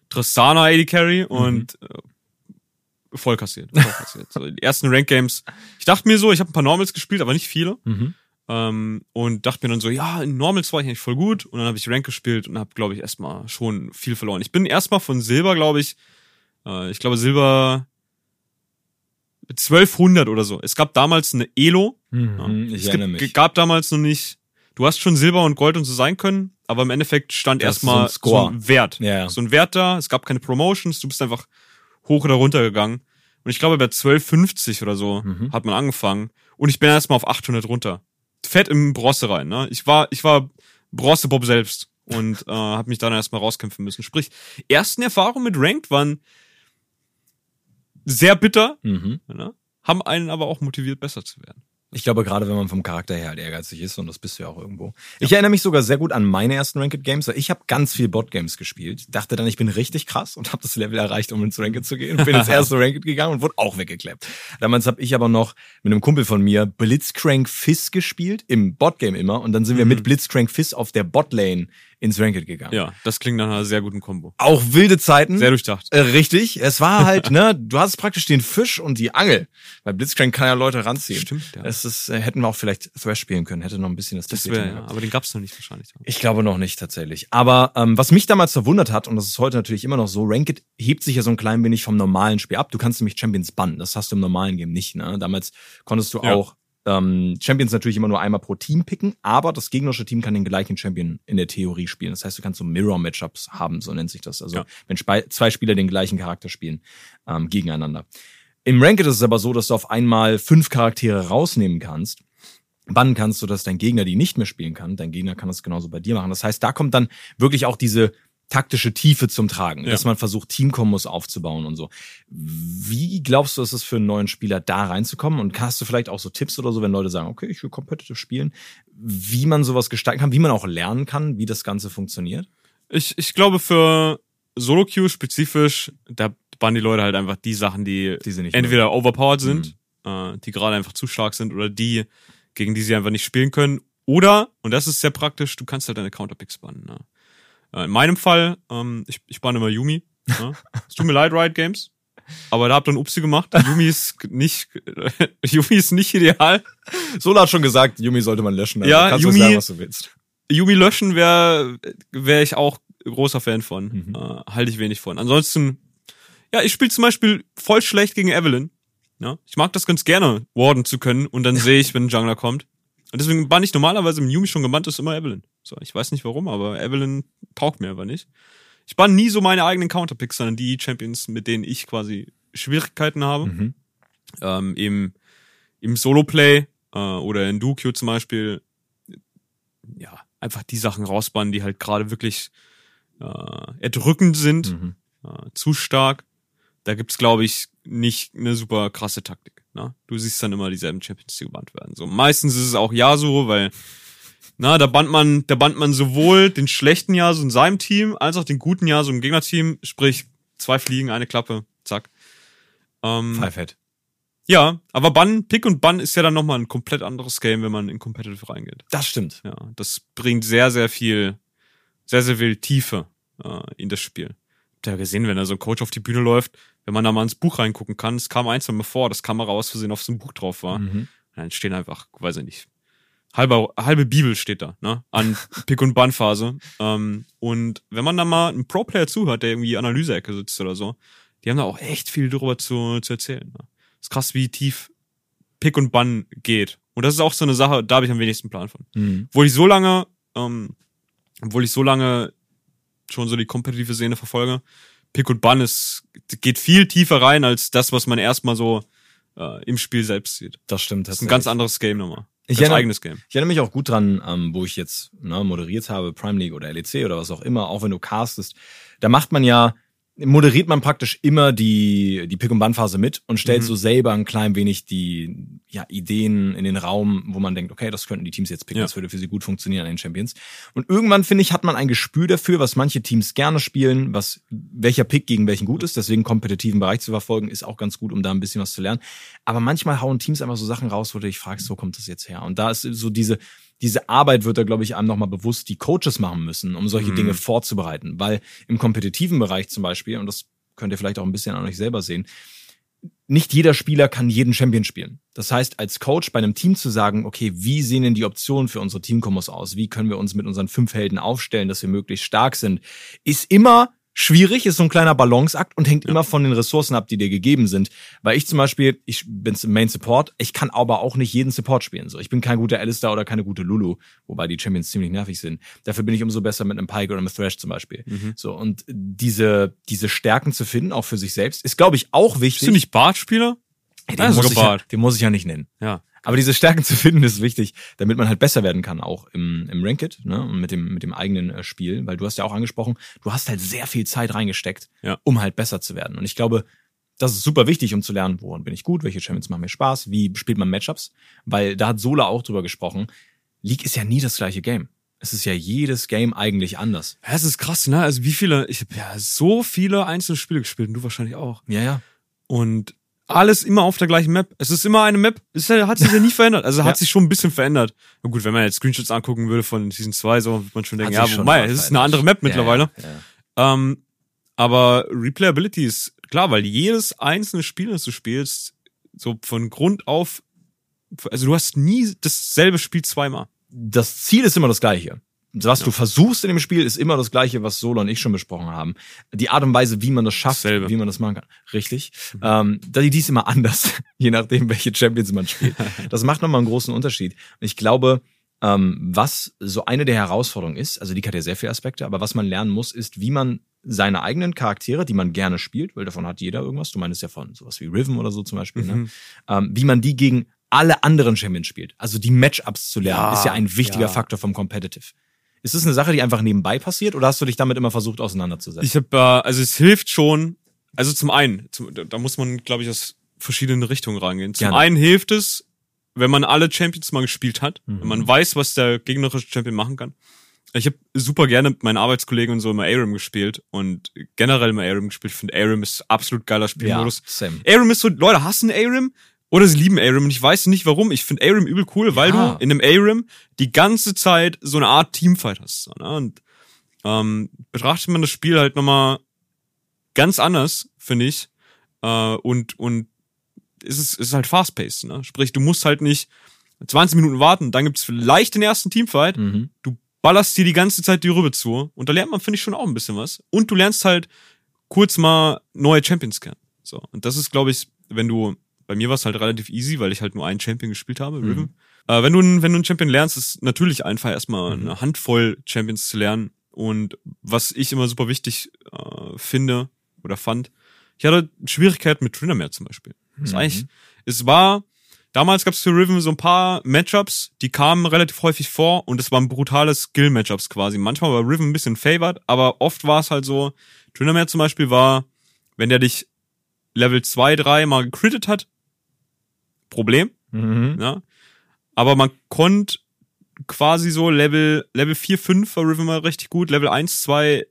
Tristana AD Carry mhm. und äh, voll kassiert. Voll kassiert. so, die ersten Rank-Games, ich dachte mir so, ich habe ein paar Normals gespielt, aber nicht viele. Mhm. Ähm, und dachte mir dann so, ja, in Normals war ich eigentlich voll gut. Und dann habe ich Rank gespielt und habe, glaube ich, erstmal schon viel verloren. Ich bin erstmal von Silber, glaube ich, äh, ich glaube Silber 1200 oder so. Es gab damals eine Elo. Mhm, ja. Ich es gibt, mich. gab damals noch nicht. Du hast schon Silber und Gold und so sein können, aber im Endeffekt stand erstmal so, ein so ein Wert. Ja. So ein Wert da. Es gab keine Promotions. Du bist einfach hoch oder runter gegangen. Und ich glaube, bei 1250 oder so mhm. hat man angefangen. Und ich bin erstmal auf 800 runter fett im Bronze rein. Ne? Ich war, ich war Bronze-Bob selbst und äh, habe mich dann erstmal rauskämpfen müssen. Sprich, ersten Erfahrungen mit Ranked waren sehr bitter, mhm. ne? haben einen aber auch motiviert, besser zu werden. Ich glaube, gerade wenn man vom Charakter her halt ehrgeizig ist, und das bist du ja auch irgendwo. Ja. Ich erinnere mich sogar sehr gut an meine ersten Ranked Games. Ich habe ganz viel Bot Games gespielt, dachte dann, ich bin richtig krass und habe das Level erreicht, um ins Ranked zu gehen. Bin ins erste Ranked gegangen und wurde auch weggeklappt. Damals habe ich aber noch mit einem Kumpel von mir Blitzcrank Fizz gespielt, im Bot Game immer. Und dann sind wir mhm. mit Blitzcrank Fizz auf der Bot Lane ins Ranked gegangen. Ja, das klingt nach einer sehr guten Kombo. Auch wilde Zeiten. Sehr durchdacht. Äh, richtig. Es war halt, ne, du hast praktisch den Fisch und die Angel. Weil Blitzcrank kann ja Leute ranziehen. Stimmt, ja. Es ist, äh, hätten wir auch vielleicht Thrash spielen können, hätte noch ein bisschen das Das wäre, ja, aber den gab's noch nicht wahrscheinlich. Ich glaube noch nicht tatsächlich. Aber ähm, was mich damals verwundert hat, und das ist heute natürlich immer noch so, Ranked hebt sich ja so ein klein wenig vom normalen Spiel ab. Du kannst nämlich Champions bannen. Das hast du im normalen Game nicht. Ne? Damals konntest du ja. auch ähm, Champions natürlich immer nur einmal pro Team picken, aber das gegnerische Team kann den gleichen Champion in der Theorie spielen. Das heißt, du kannst so Mirror-Matchups haben, so nennt sich das. Also ja. wenn zwei Spieler den gleichen Charakter spielen ähm, gegeneinander. Im Ranked ist es aber so, dass du auf einmal fünf Charaktere rausnehmen kannst bannen kannst, sodass dein Gegner die nicht mehr spielen kann. Dein Gegner kann das genauso bei dir machen. Das heißt, da kommt dann wirklich auch diese taktische Tiefe zum Tragen, ja. dass man versucht, Teamkombos aufzubauen und so. Wie glaubst du, ist es für einen neuen Spieler da reinzukommen? Und hast du vielleicht auch so Tipps oder so, wenn Leute sagen, okay, ich will competitive spielen, wie man sowas gestalten kann, wie man auch lernen kann, wie das Ganze funktioniert? Ich, ich glaube, für Solo-Queue spezifisch, da bannen die Leute halt einfach die Sachen, die, die entweder mögen. overpowered sind, mhm. äh, die gerade einfach zu stark sind oder die, gegen die sie einfach nicht spielen können. Oder, und das ist sehr praktisch, du kannst halt deine Counterpicks bannen. Ne? Äh, in meinem Fall, ähm, ich, ich banne immer Yumi. Ja. Es tut mir leid, Riot Games. Aber da habt ihr ein Upsi gemacht. Yumi ist nicht, Yumi ist nicht ideal. Sola hat schon gesagt, Yumi sollte man löschen. Also ja, Yumi, sagen, was du willst. Yumi löschen wäre, wäre ich auch großer Fan von. Mhm. Äh, halte ich wenig von. Ansonsten, ja, ich spiele zum Beispiel voll schlecht gegen Evelyn. Ja, ich mag das ganz gerne, warden zu können und dann sehe ich, wenn ein Jungler kommt. Und deswegen bann ich normalerweise im Yumi schon gebannt ist immer Evelyn. So, ich weiß nicht warum, aber Evelyn taugt mir aber nicht. Ich bann nie so meine eigenen Counterpicks, sondern die Champions, mit denen ich quasi Schwierigkeiten habe. Mhm. Ähm, im, im Solo-Play äh, oder in Dukio zum Beispiel, ja, einfach die Sachen rausbannen, die halt gerade wirklich äh, erdrückend sind, mhm. äh, zu stark. Da gibt's, glaube ich, nicht eine super krasse Taktik. Ne? Du siehst dann immer dieselben Champions, die gebannt werden. So meistens ist es auch Yasuo, weil na, da bannt man, da bannt man sowohl den schlechten Yasuo in seinem Team als auch den guten Yasuo im Gegnerteam. Sprich, zwei Fliegen, eine Klappe, zack. Ähm, Five Ja, aber Bann, Pick und Bann ist ja dann nochmal ein komplett anderes Game, wenn man in Competitive reingeht. Das stimmt. Ja, das bringt sehr, sehr viel, sehr, sehr viel Tiefe äh, in das Spiel. Habt ihr ja gesehen, wenn da so ein Coach auf die Bühne läuft, wenn man da mal ins Buch reingucken kann, es kam eins mal vor, dass Kamera aus Versehen auf so einem Buch drauf war. Mhm. Dann stehen einfach, weiß ich nicht, halbe, halbe Bibel steht da, ne? An Pick- und Bannphase. Ähm, und wenn man da mal einen Pro-Player zuhört, der irgendwie Analyseecke sitzt oder so, die haben da auch echt viel darüber zu, zu erzählen. Ne? Ist krass, wie tief Pick und Bann geht. Und das ist auch so eine Sache, da habe ich am wenigsten Plan von. Mhm. Obwohl ich so lange, ähm, obwohl ich so lange schon so die kompetitive Szene verfolge, Pick und Bann ist, geht viel tiefer rein als das, was man erstmal so äh, im Spiel selbst sieht. Das stimmt. Das ist ein ganz anderes Game nochmal. Ich erinnere, eigenes Game. Ich erinnere mich auch gut dran, ähm, wo ich jetzt ne, moderiert habe, Prime League oder LEC oder was auch immer, auch wenn du castest. Da macht man ja moderiert man praktisch immer die, die Pick- und Ban-Phase mit und stellt mhm. so selber ein klein wenig die ja, Ideen in den Raum, wo man denkt, okay, das könnten die Teams jetzt picken, ja. das würde für sie gut funktionieren an den Champions. Und irgendwann, finde ich, hat man ein Gespür dafür, was manche Teams gerne spielen, was welcher Pick gegen welchen gut ist. Deswegen kompetitiven Bereich zu verfolgen, ist auch ganz gut, um da ein bisschen was zu lernen. Aber manchmal hauen Teams einfach so Sachen raus, wo du dich fragst, wo kommt das jetzt her? Und da ist so diese, diese Arbeit wird da, glaube ich, einem nochmal bewusst, die Coaches machen müssen, um solche mhm. Dinge vorzubereiten. Weil im kompetitiven Bereich zum Beispiel, und das könnt ihr vielleicht auch ein bisschen an euch selber sehen, nicht jeder Spieler kann jeden Champion spielen. Das heißt, als Coach bei einem Team zu sagen, okay, wie sehen denn die Optionen für unsere Teamkombos aus? Wie können wir uns mit unseren fünf Helden aufstellen, dass wir möglichst stark sind, ist immer schwierig, ist so ein kleiner Balanceakt und hängt ja. immer von den Ressourcen ab, die dir gegeben sind. Weil ich zum Beispiel, ich bin Main Support, ich kann aber auch nicht jeden Support spielen. So, ich bin kein guter Alistair oder keine gute Lulu, wobei die Champions ziemlich nervig sind. Dafür bin ich umso besser mit einem Pike oder einem Thrash zum Beispiel. Mhm. So und diese diese Stärken zu finden, auch für sich selbst, ist glaube ich auch wichtig. Bist du nicht Bart-Spieler? Hey, den, muss ich ja, den muss ich ja nicht nennen. Ja. Aber diese Stärken zu finden ist wichtig, damit man halt besser werden kann, auch im, im Ranked, ne, und mit dem, mit dem eigenen äh, Spiel, weil du hast ja auch angesprochen, du hast halt sehr viel Zeit reingesteckt, ja. um halt besser zu werden. Und ich glaube, das ist super wichtig, um zu lernen, woran bin ich gut, welche Champions machen mir Spaß, wie spielt man Matchups, weil da hat Sola auch drüber gesprochen. League ist ja nie das gleiche Game. Es ist ja jedes Game eigentlich anders. Ja, es ist krass, ne? Also wie viele, ich habe ja so viele einzelne Spiele gespielt und du wahrscheinlich auch. Ja, ja. Und alles immer auf der gleichen Map. Es ist immer eine Map. Es hat sich ja nie verändert. Also hat ja. sich schon ein bisschen verändert. Na gut, wenn man jetzt Screenshots angucken würde von Season 2, so wird man schon denken, ja, wobei, es ist eine andere Map mittlerweile. Ja, ähm, aber Replayability ist klar, weil jedes einzelne Spiel, das du spielst, so von Grund auf, also du hast nie dasselbe Spiel zweimal. Das Ziel ist immer das gleiche was ja. du versuchst in dem Spiel, ist immer das Gleiche, was Solo und ich schon besprochen haben. Die Art und Weise, wie man das schafft, Dasselbe. wie man das machen kann. Richtig. Mhm. Ähm, die ist immer anders, je nachdem, welche Champions man spielt. Das macht nochmal einen großen Unterschied. Und ich glaube, ähm, was so eine der Herausforderungen ist, also die hat ja sehr viele Aspekte, aber was man lernen muss, ist, wie man seine eigenen Charaktere, die man gerne spielt, weil davon hat jeder irgendwas, du meinst ja von sowas wie Riven oder so zum Beispiel, ne? mhm. ne? ähm, wie man die gegen alle anderen Champions spielt. Also die Matchups zu lernen, ja, ist ja ein wichtiger ja. Faktor vom Competitive. Ist das eine Sache, die einfach nebenbei passiert oder hast du dich damit immer versucht auseinanderzusetzen? Ich habe, äh, also es hilft schon. Also zum einen, zum, da muss man, glaube ich, aus verschiedenen Richtungen rangehen. Zum Gerne. einen hilft es, wenn man alle Champions mal gespielt hat, mhm. wenn man weiß, was der gegnerische Champion machen kann. Ich habe super gerne mit meinen Arbeitskollegen und so immer Aram gespielt und generell immer Aram gespielt. Ich finde Aram ist absolut geiler Spielmodus. Ja, same. Aram ist so, Leute hassen Aram, oder sie lieben Aram und ich weiß nicht warum. Ich finde Aram übel cool, weil ja. du in einem Aram die ganze Zeit so eine Art Teamfight hast. So, ne? Und ähm, betrachtet man das Spiel halt nochmal ganz anders, finde ich. Äh, und, und ist es ist halt fast-paced, ne? Sprich, du musst halt nicht 20 Minuten warten, dann gibt's vielleicht den ersten Teamfight. Mhm. Du ballerst dir die ganze Zeit die Rübe zu. Und da lernt man, finde ich, schon auch ein bisschen was. Und du lernst halt kurz mal neue Champions kennen. So. Und das ist, glaube ich, wenn du, bei mir war es halt relativ easy, weil ich halt nur einen Champion gespielt habe, mhm. Riven. Äh, wenn du, wenn du einen Champion lernst, ist natürlich einfach erstmal mhm. eine Handvoll Champions zu lernen. Und was ich immer super wichtig äh, finde oder fand, ich hatte Schwierigkeiten mit Tryndamere zum Beispiel. Mhm. Das ist eigentlich, es war, damals gab es für Riven so ein paar Matchups, die kamen relativ häufig vor und es waren brutale Skill-Matchups quasi. Manchmal war Riven ein bisschen favored, aber oft war es halt so, Tryndamere zum Beispiel war, wenn der dich Level 2, 3 mal gecrittet hat, Problem. Mhm. Ja. Aber man konnte quasi so Level, Level 4, 5 war Riven mal richtig gut, Level 1, 2,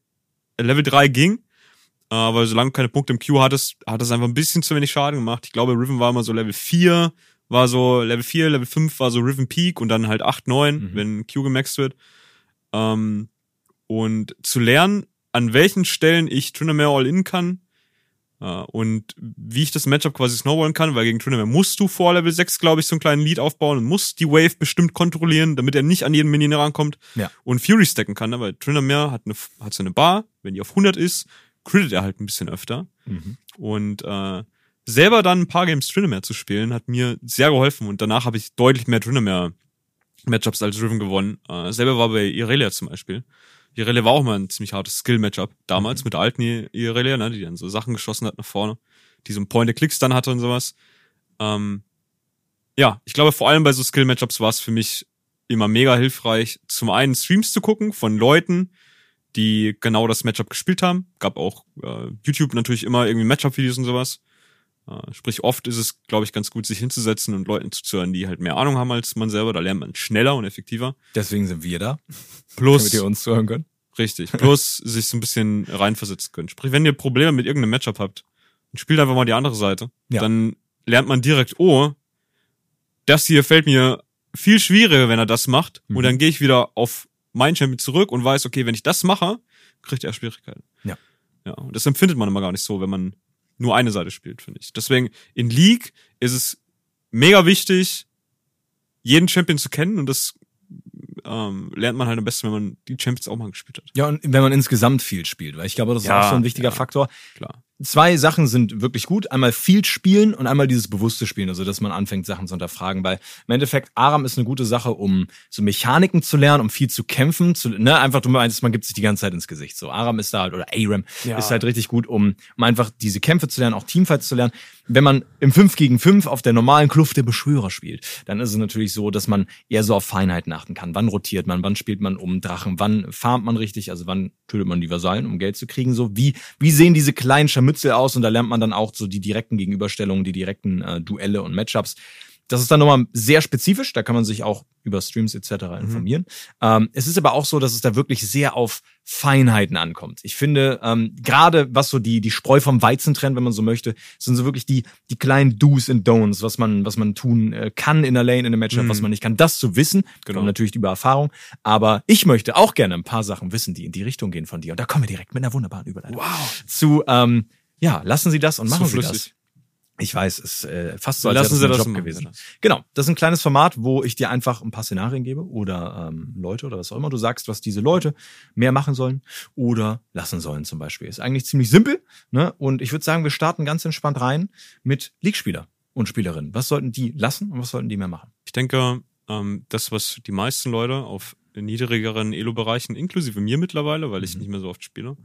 Level 3 ging. Aber solange du keine Punkte im Q hattest, hat das einfach ein bisschen zu wenig Schaden gemacht. Ich glaube, Riven war immer so Level 4, war so Level 4, Level 5 war so Riven Peak und dann halt 8, 9, mhm. wenn Q gemaxt wird. Ähm, und zu lernen, an welchen Stellen ich Tryndamere All-In kann und wie ich das Matchup quasi snowballen kann, weil gegen Tryndamere musst du vor Level 6, glaube ich, so einen kleinen Lead aufbauen und musst die Wave bestimmt kontrollieren, damit er nicht an jeden Minion rankommt ja. und Fury stacken kann, ne? weil Tryndamere hat, eine, hat so eine Bar, wenn die auf 100 ist, crittet er halt ein bisschen öfter mhm. und uh, selber dann ein paar Games Tryndamere zu spielen, hat mir sehr geholfen und danach habe ich deutlich mehr Tryndamere Matchups als Riven gewonnen. Uh, selber war bei Irelia zum Beispiel. Irelia war auch mal ein ziemlich hartes Skill-Matchup. Damals mhm. mit der alten Irelia, ne, die dann so Sachen geschossen hat nach vorne, die so ein Point-of-Clicks dann hatte und sowas. Ähm, ja, ich glaube, vor allem bei so Skill-Matchups war es für mich immer mega hilfreich, zum einen Streams zu gucken von Leuten, die genau das Matchup gespielt haben. Gab auch äh, YouTube natürlich immer irgendwie Matchup-Videos und sowas. Äh, sprich, oft ist es, glaube ich, ganz gut, sich hinzusetzen und Leuten zuzuhören, die halt mehr Ahnung haben als man selber. Da lernt man schneller und effektiver. Deswegen sind wir da. Plus. Damit ihr uns zuhören könnt. Richtig. Plus sich so ein bisschen reinversetzen können. Sprich, wenn ihr Probleme mit irgendeinem Matchup habt, dann spielt einfach mal die andere Seite. Ja. Dann lernt man direkt, oh, das hier fällt mir viel schwieriger, wenn er das macht. Mhm. Und dann gehe ich wieder auf mein Champion zurück und weiß, okay, wenn ich das mache, kriegt er Schwierigkeiten. Ja. Ja. Und das empfindet man immer gar nicht so, wenn man nur eine Seite spielt, finde ich. Deswegen in League ist es mega wichtig, jeden Champion zu kennen und das ähm, lernt man halt am besten, wenn man die Champions auch mal gespielt hat. Ja, und wenn man insgesamt viel spielt, weil ich glaube, das ist ja, auch so ein wichtiger ja, Faktor. Klar zwei Sachen sind wirklich gut. Einmal viel spielen und einmal dieses bewusste Spielen, also dass man anfängt, Sachen zu hinterfragen. Weil im Endeffekt, Aram ist eine gute Sache, um so Mechaniken zu lernen, um viel zu kämpfen. Zu, ne? Einfach, du meinst, man gibt sich die ganze Zeit ins Gesicht. So, Aram ist da halt, oder Aram ja. ist halt richtig gut, um, um einfach diese Kämpfe zu lernen, auch Teamfights zu lernen. Wenn man im 5 gegen 5 auf der normalen Kluft der Beschwörer spielt, dann ist es natürlich so, dass man eher so auf Feinheiten achten kann. Wann rotiert man, wann spielt man um Drachen, wann farmt man richtig, also wann tötet man die Vasallen, um Geld zu kriegen. So, wie, wie sehen diese kleinen Scharmützel aus? Und da lernt man dann auch so die direkten Gegenüberstellungen, die direkten äh, Duelle und Matchups. Das ist dann nochmal sehr spezifisch, da kann man sich auch über Streams etc. Mhm. informieren. Mhm. Ähm, es ist aber auch so, dass es da wirklich sehr auf Feinheiten ankommt. Ich finde, ähm, gerade was so die, die Spreu vom Weizen trennt, wenn man so möchte, sind so wirklich die, die kleinen Do's and Don'ts, was man, was man tun äh, kann in der Lane, in einem Matchup, mhm. was man nicht kann. Das zu wissen, genau. natürlich über Erfahrung. Aber ich möchte auch gerne ein paar Sachen wissen, die in die Richtung gehen von dir. Und da kommen wir direkt mit einer wunderbaren Überleitung. Wow. Zu, ähm, ja, lassen Sie das und machen Sie das. Ich weiß, es ist äh, fast so, als Lassen wäre das Job gewesen. Das. Genau, das ist ein kleines Format, wo ich dir einfach ein paar Szenarien gebe oder ähm, Leute oder was auch immer. Du sagst, was diese Leute mehr machen sollen oder lassen sollen zum Beispiel. Ist eigentlich ziemlich simpel. Ne? Und ich würde sagen, wir starten ganz entspannt rein mit League-Spieler und Spielerinnen. Was sollten die lassen und was sollten die mehr machen? Ich denke, ähm, das, was die meisten Leute auf niedrigeren Elo-Bereichen, inklusive mir mittlerweile, weil ich mhm. nicht mehr so oft spiele,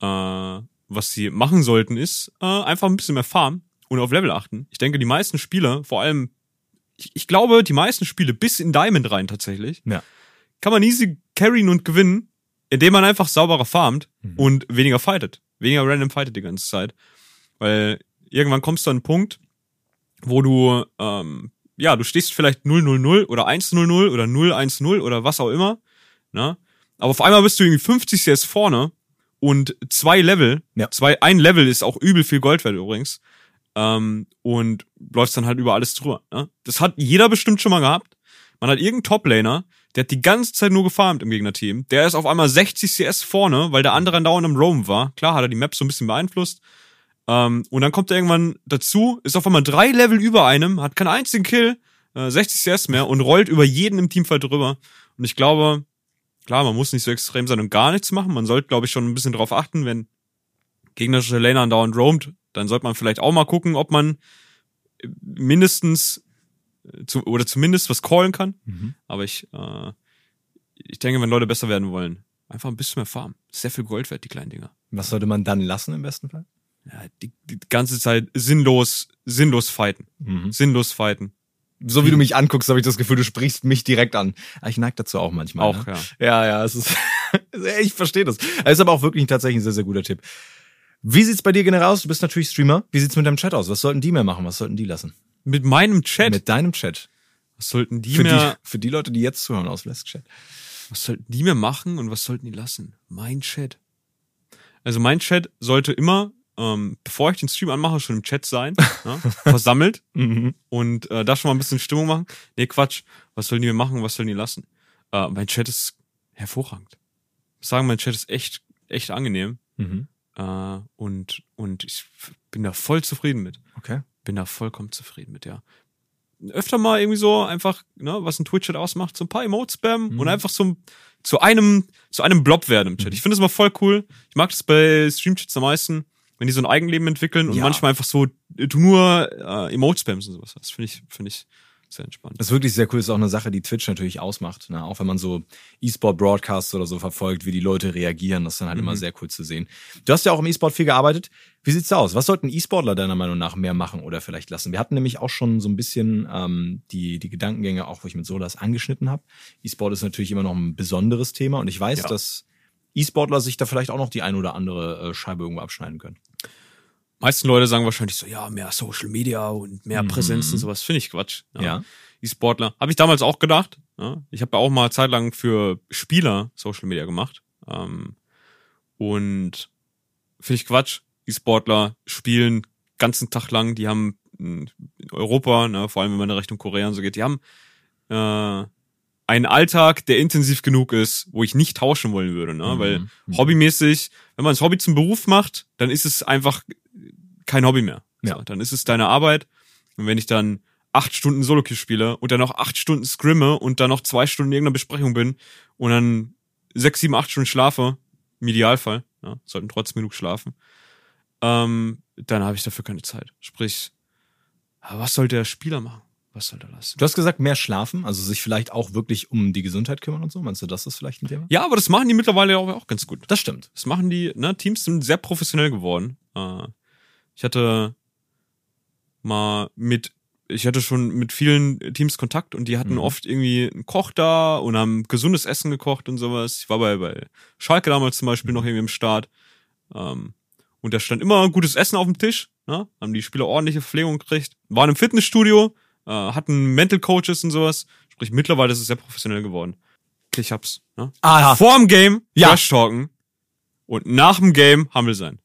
äh, was sie machen sollten, ist äh, einfach ein bisschen mehr farmen und auf Level achten. Ich denke, die meisten Spieler, vor allem, ich, ich glaube, die meisten Spiele bis in Diamond rein tatsächlich, ja. kann man easy carryen und gewinnen, indem man einfach sauberer farmt mhm. und weniger fightet. Weniger random fightet die ganze Zeit. Weil irgendwann kommst du an einen Punkt, wo du, ähm, ja, du stehst vielleicht 0-0-0 oder 1-0-0 oder 0-1-0 oder was auch immer, ne? Aber auf einmal bist du irgendwie 50 CS vorne und zwei Level, ja. zwei, ein Level ist auch übel viel Gold wert übrigens ähm, und läufst dann halt über alles drüber. Ne? Das hat jeder bestimmt schon mal gehabt. Man hat irgendeinen Top-Laner, der hat die ganze Zeit nur gefarmt im Gegnerteam. Der ist auf einmal 60 CS vorne, weil der andere dauernd im Roam war. Klar hat er die Map so ein bisschen beeinflusst. Ähm, und dann kommt er irgendwann dazu, ist auf einmal drei Level über einem, hat keinen einzigen Kill, äh, 60 CS mehr und rollt über jeden im Teamfight drüber. Und ich glaube, klar, man muss nicht so extrem sein und gar nichts machen. Man sollte, glaube ich, schon ein bisschen drauf achten, wenn gegnerische Laner andauernd roamt, dann sollte man vielleicht auch mal gucken, ob man mindestens zu, oder zumindest was callen kann. Mhm. Aber ich, äh, ich denke, wenn Leute besser werden wollen, einfach ein bisschen mehr farmen. Sehr viel Gold wert, die kleinen Dinger. Was sollte man dann lassen im besten Fall? Ja, die, die ganze Zeit sinnlos, sinnlos fighten. Mhm. Sinnlos fighten. So wie du mich anguckst, habe ich das Gefühl, du sprichst mich direkt an. Aber ich neige dazu auch manchmal. Auch, ne? ja. Ja, ja, es ist, ich verstehe das. Es ist aber auch wirklich tatsächlich ein sehr, sehr guter Tipp. Wie sieht's bei dir generell aus? Du bist natürlich Streamer. Wie sieht's mit deinem Chat aus? Was sollten die mehr machen? Was sollten die lassen? Mit meinem Chat? Mit deinem Chat. Was sollten die für mehr... Die, für die Leute, die jetzt zuhören aus Flask Chat. Was sollten die mehr machen und was sollten die lassen? Mein Chat. Also mein Chat sollte immer, ähm, bevor ich den Stream anmache, schon im Chat sein, ja, versammelt Mhm. und äh, da schon mal ein bisschen Stimmung machen. Nee, Quatsch. Was sollen die mehr machen, was sollen die lassen? Äh, mein Chat ist hervorragend. Ich sagen, mein Chat ist echt, echt angenehm. Mhm. Äh, und, und ich bin da voll zufrieden mit. Okay. Bin da vollkommen zufrieden mit, ja. Öfter mal irgendwie so einfach, ne, was ein Twitch-Chat ausmacht, so ein paar Emote-Spam Mhm. und einfach so zu einem, zu einem Blob werden im Chat. Mhm. Ich finde das mal voll cool. Ich mag das bei Stream-Chats am meisten, wenn die so ein Eigenleben entwickeln und Ja. manchmal einfach so, du nur äh, Emote-Spams und sowas. Das finde ich, finde ich sehr entspannt. Das ist wirklich sehr cool. Das ist auch eine Sache, die Twitch natürlich ausmacht. Ne? Auch wenn man so E-Sport-Broadcasts oder so verfolgt, wie die Leute reagieren, das ist dann halt Mhm. immer sehr cool zu sehen. Du hast ja auch im E-Sport viel gearbeitet. Wie sieht's da aus? Was sollten E-Sportler deiner Meinung nach mehr machen oder vielleicht lassen? Wir hatten nämlich auch schon so ein bisschen ähm, die, die Gedankengänge, auch wo ich mit Solas angeschnitten habe. E-Sport ist natürlich immer noch ein besonderes Thema und ich weiß, Ja. dass E-Sportler sich da vielleicht auch noch die ein oder andere äh, Scheibe irgendwo abschneiden können. Meisten Leute sagen wahrscheinlich so, ja, mehr Social Media und mehr Mhm. Präsenz und sowas. Finde ich Quatsch. Ja. E-Sportler. Habe ich damals auch gedacht. Ja. Ich habe ja auch mal zeitlang für Spieler Social Media gemacht. Ähm, und finde ich Quatsch. E-Sportler spielen ganzen Tag lang. Die haben in Europa, ne, vor allem wenn man in Richtung Korea und so geht, die haben äh, einen Alltag, der intensiv genug ist, wo ich nicht tauschen wollen würde. Ne? Mhm. Weil Mhm. hobbymäßig, wenn man das Hobby zum Beruf macht, dann ist es einfach kein Hobby mehr. Ja. So, dann ist es deine Arbeit. Und wenn ich dann acht Stunden Solo-Queue spiele und dann noch acht Stunden scrimme und dann noch zwei Stunden in irgendeiner Besprechung bin und dann sechs, sieben, acht Stunden schlafe, im Idealfall, ja, sollten trotzdem genug schlafen, ähm, dann habe ich dafür keine Zeit. Sprich, aber was soll der Spieler machen? Was soll der lassen? Du hast gesagt, mehr schlafen, also sich vielleicht auch wirklich um die Gesundheit kümmern und so. Meinst du, das ist vielleicht ein Thema? Ja, aber das machen die mittlerweile auch, auch ganz gut. Das stimmt. Das machen die, ne, Teams sind sehr professionell geworden. Äh, ich hatte mal mit, ich hatte schon mit vielen Teams Kontakt und die hatten Mhm. oft irgendwie einen Koch da und haben gesundes Essen gekocht und sowas. Ich war bei, bei Schalke damals zum Beispiel noch irgendwie im Start. Ähm, und da stand immer gutes Essen auf dem Tisch, ne? haben die Spieler ordentliche Verpflegung gekriegt, waren im Fitnessstudio, äh, hatten Mental Coaches und sowas. Sprich, mittlerweile ist es sehr professionell geworden. Ich hab's. Ne? Ah, Vor dem Game Ja. Trash talken und nach dem Game Humble sein.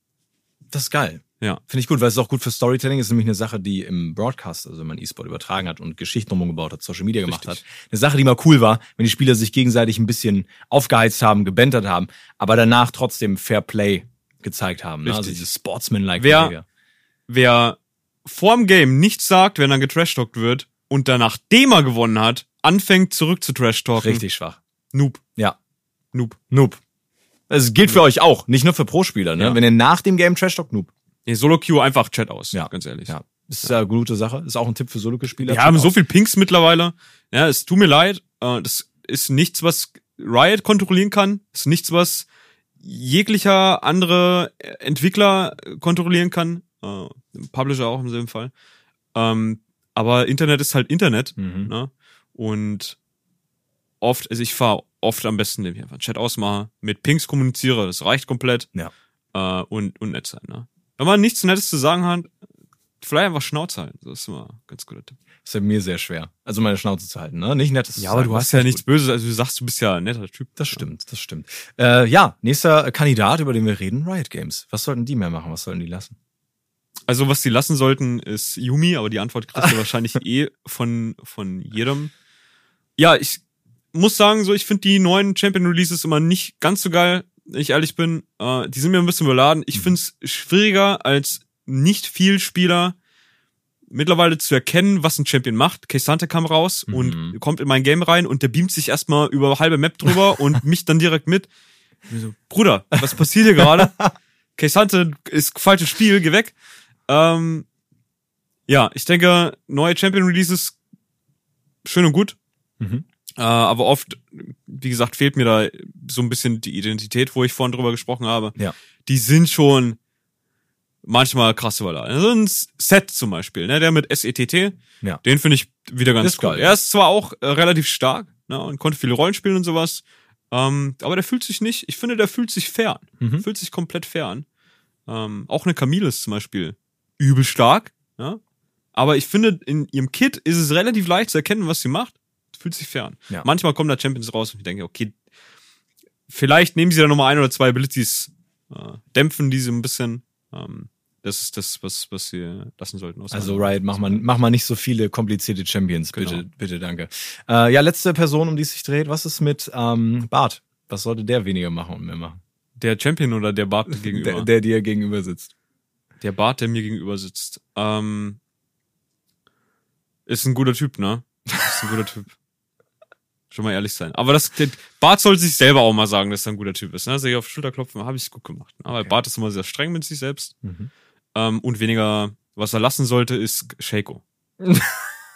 das ist geil. Ja. Finde ich gut, weil es ist auch gut für Storytelling. ist nämlich eine Sache, die im Broadcast, also wenn man E-Sport übertragen hat und Geschichten drumherum gebaut hat, Social Media gemacht Richtig. hat. Eine Sache, die mal cool war, wenn die Spieler sich gegenseitig ein bisschen aufgeheizt haben, gebentert haben, aber danach trotzdem Fair Play gezeigt haben. Ne? Also dieses Sportsman-like Wer- Behavior. Wer vorm Game nichts sagt, wenn dann getrashtalkt wird und dann nachdem er gewonnen hat, anfängt zurück zu trashtalken. Richtig schwach. Noob. Ja. Noob. Noob. Es gilt für euch auch, nicht nur für Pro-Spieler. Ne? Ja. Wenn ihr nach dem Game Trash Talk, Noob. Nee, Solo Queue einfach Chat aus. Ja. Ganz ehrlich. Ja. Ist ja eine gute Sache. Ist auch ein Tipp für Solo-Spieler. Wir haben so viel Pings mittlerweile. Ja, es tut mir leid. Äh, das ist nichts, was Riot kontrollieren kann. Das ist nichts, was jeglicher andere Entwickler kontrollieren kann. Äh, Publisher auch im selben Fall. Ähm, aber Internet ist halt Internet. Mhm. Ne? Und oft, also ich fahre oft am besten, indem ich einfach einen Chat ausmache, mit Pings kommuniziere, das reicht komplett. Ja. Äh, und, und nett sein, ne? Wenn man nichts Nettes zu sagen hat, vielleicht einfach Schnauze halten. Das ist immer ein ganz guter Tipp. ist ja mir sehr schwer. Also meine Schnauze zu halten, ne? Nicht nettes zu Ja, aber sagen, du das hast ja nicht nichts Böses, also du sagst, du bist ja ein netter Typ. Das stimmt, das stimmt. Äh, ja, nächster Kandidat, über den wir reden, Riot Games. Was sollten die mehr machen? Was sollten die lassen? Also, was die lassen sollten, ist Yumi, aber die Antwort kriegst du wahrscheinlich eh von, von jedem. Ja, ich, muss sagen, so ich finde die neuen Champion Releases immer nicht ganz so geil, ich ehrlich bin. Äh, die sind mir ein bisschen überladen. Ich mhm. finde es schwieriger als nicht viel Spieler mittlerweile zu erkennen, was ein Champion macht. Keisante kam raus mhm. und kommt in mein Game rein und der beamt sich erstmal über halbe Map drüber und mich dann direkt mit. So, Bruder, was passiert hier gerade? Keisante ist falsches Spiel, geh weg. Ähm, ja, ich denke, neue Champion Releases schön und gut. Mhm. Äh, aber oft, wie gesagt, fehlt mir da so ein bisschen die Identität, wo ich vorhin drüber gesprochen habe. Ja. Die sind schon manchmal krasse Balladen. Also ein Set zum Beispiel, ne, der mit SETT, ja. den finde ich wieder ganz ist cool. Geil. Er ist zwar auch äh, relativ stark ne, und konnte viele Rollen spielen und sowas, ähm, aber der fühlt sich nicht, ich finde, der fühlt sich fair an. Mhm. Fühlt sich komplett fair an. Ähm, auch eine Camille ist zum Beispiel übel stark, ja, aber ich finde, in ihrem Kit ist es relativ leicht zu erkennen, was sie macht. Fühlt sich fair an. Ja. Manchmal kommen da Champions raus und ich denke, okay, vielleicht nehmen sie da nochmal ein oder zwei Abilities, äh, dämpfen diese ein bisschen. Ähm, das ist das, was, was sie lassen sollten. Also Riot, mach mal, mach mal nicht so viele komplizierte Champions, bitte, genau. bitte, danke. Äh, ja, letzte Person, um die es sich dreht. Was ist mit ähm, Bart? Was sollte der weniger machen und mehr machen? Der Champion oder der Bart gegenüber? der, der dir gegenüber sitzt. Der Bart, der mir gegenüber sitzt. Ähm, ist ein guter Typ, ne? Ist ein guter Typ. Schon mal ehrlich sein. Aber das, der Bart soll sich selber auch mal sagen, dass er ein guter Typ ist. Ne? Sich auf die Schulter klopfen, habe ich gut gemacht. Ne? Aber okay. Bart ist immer sehr streng mit sich selbst. Mhm. Ähm, und weniger, was er lassen sollte, ist Shaco.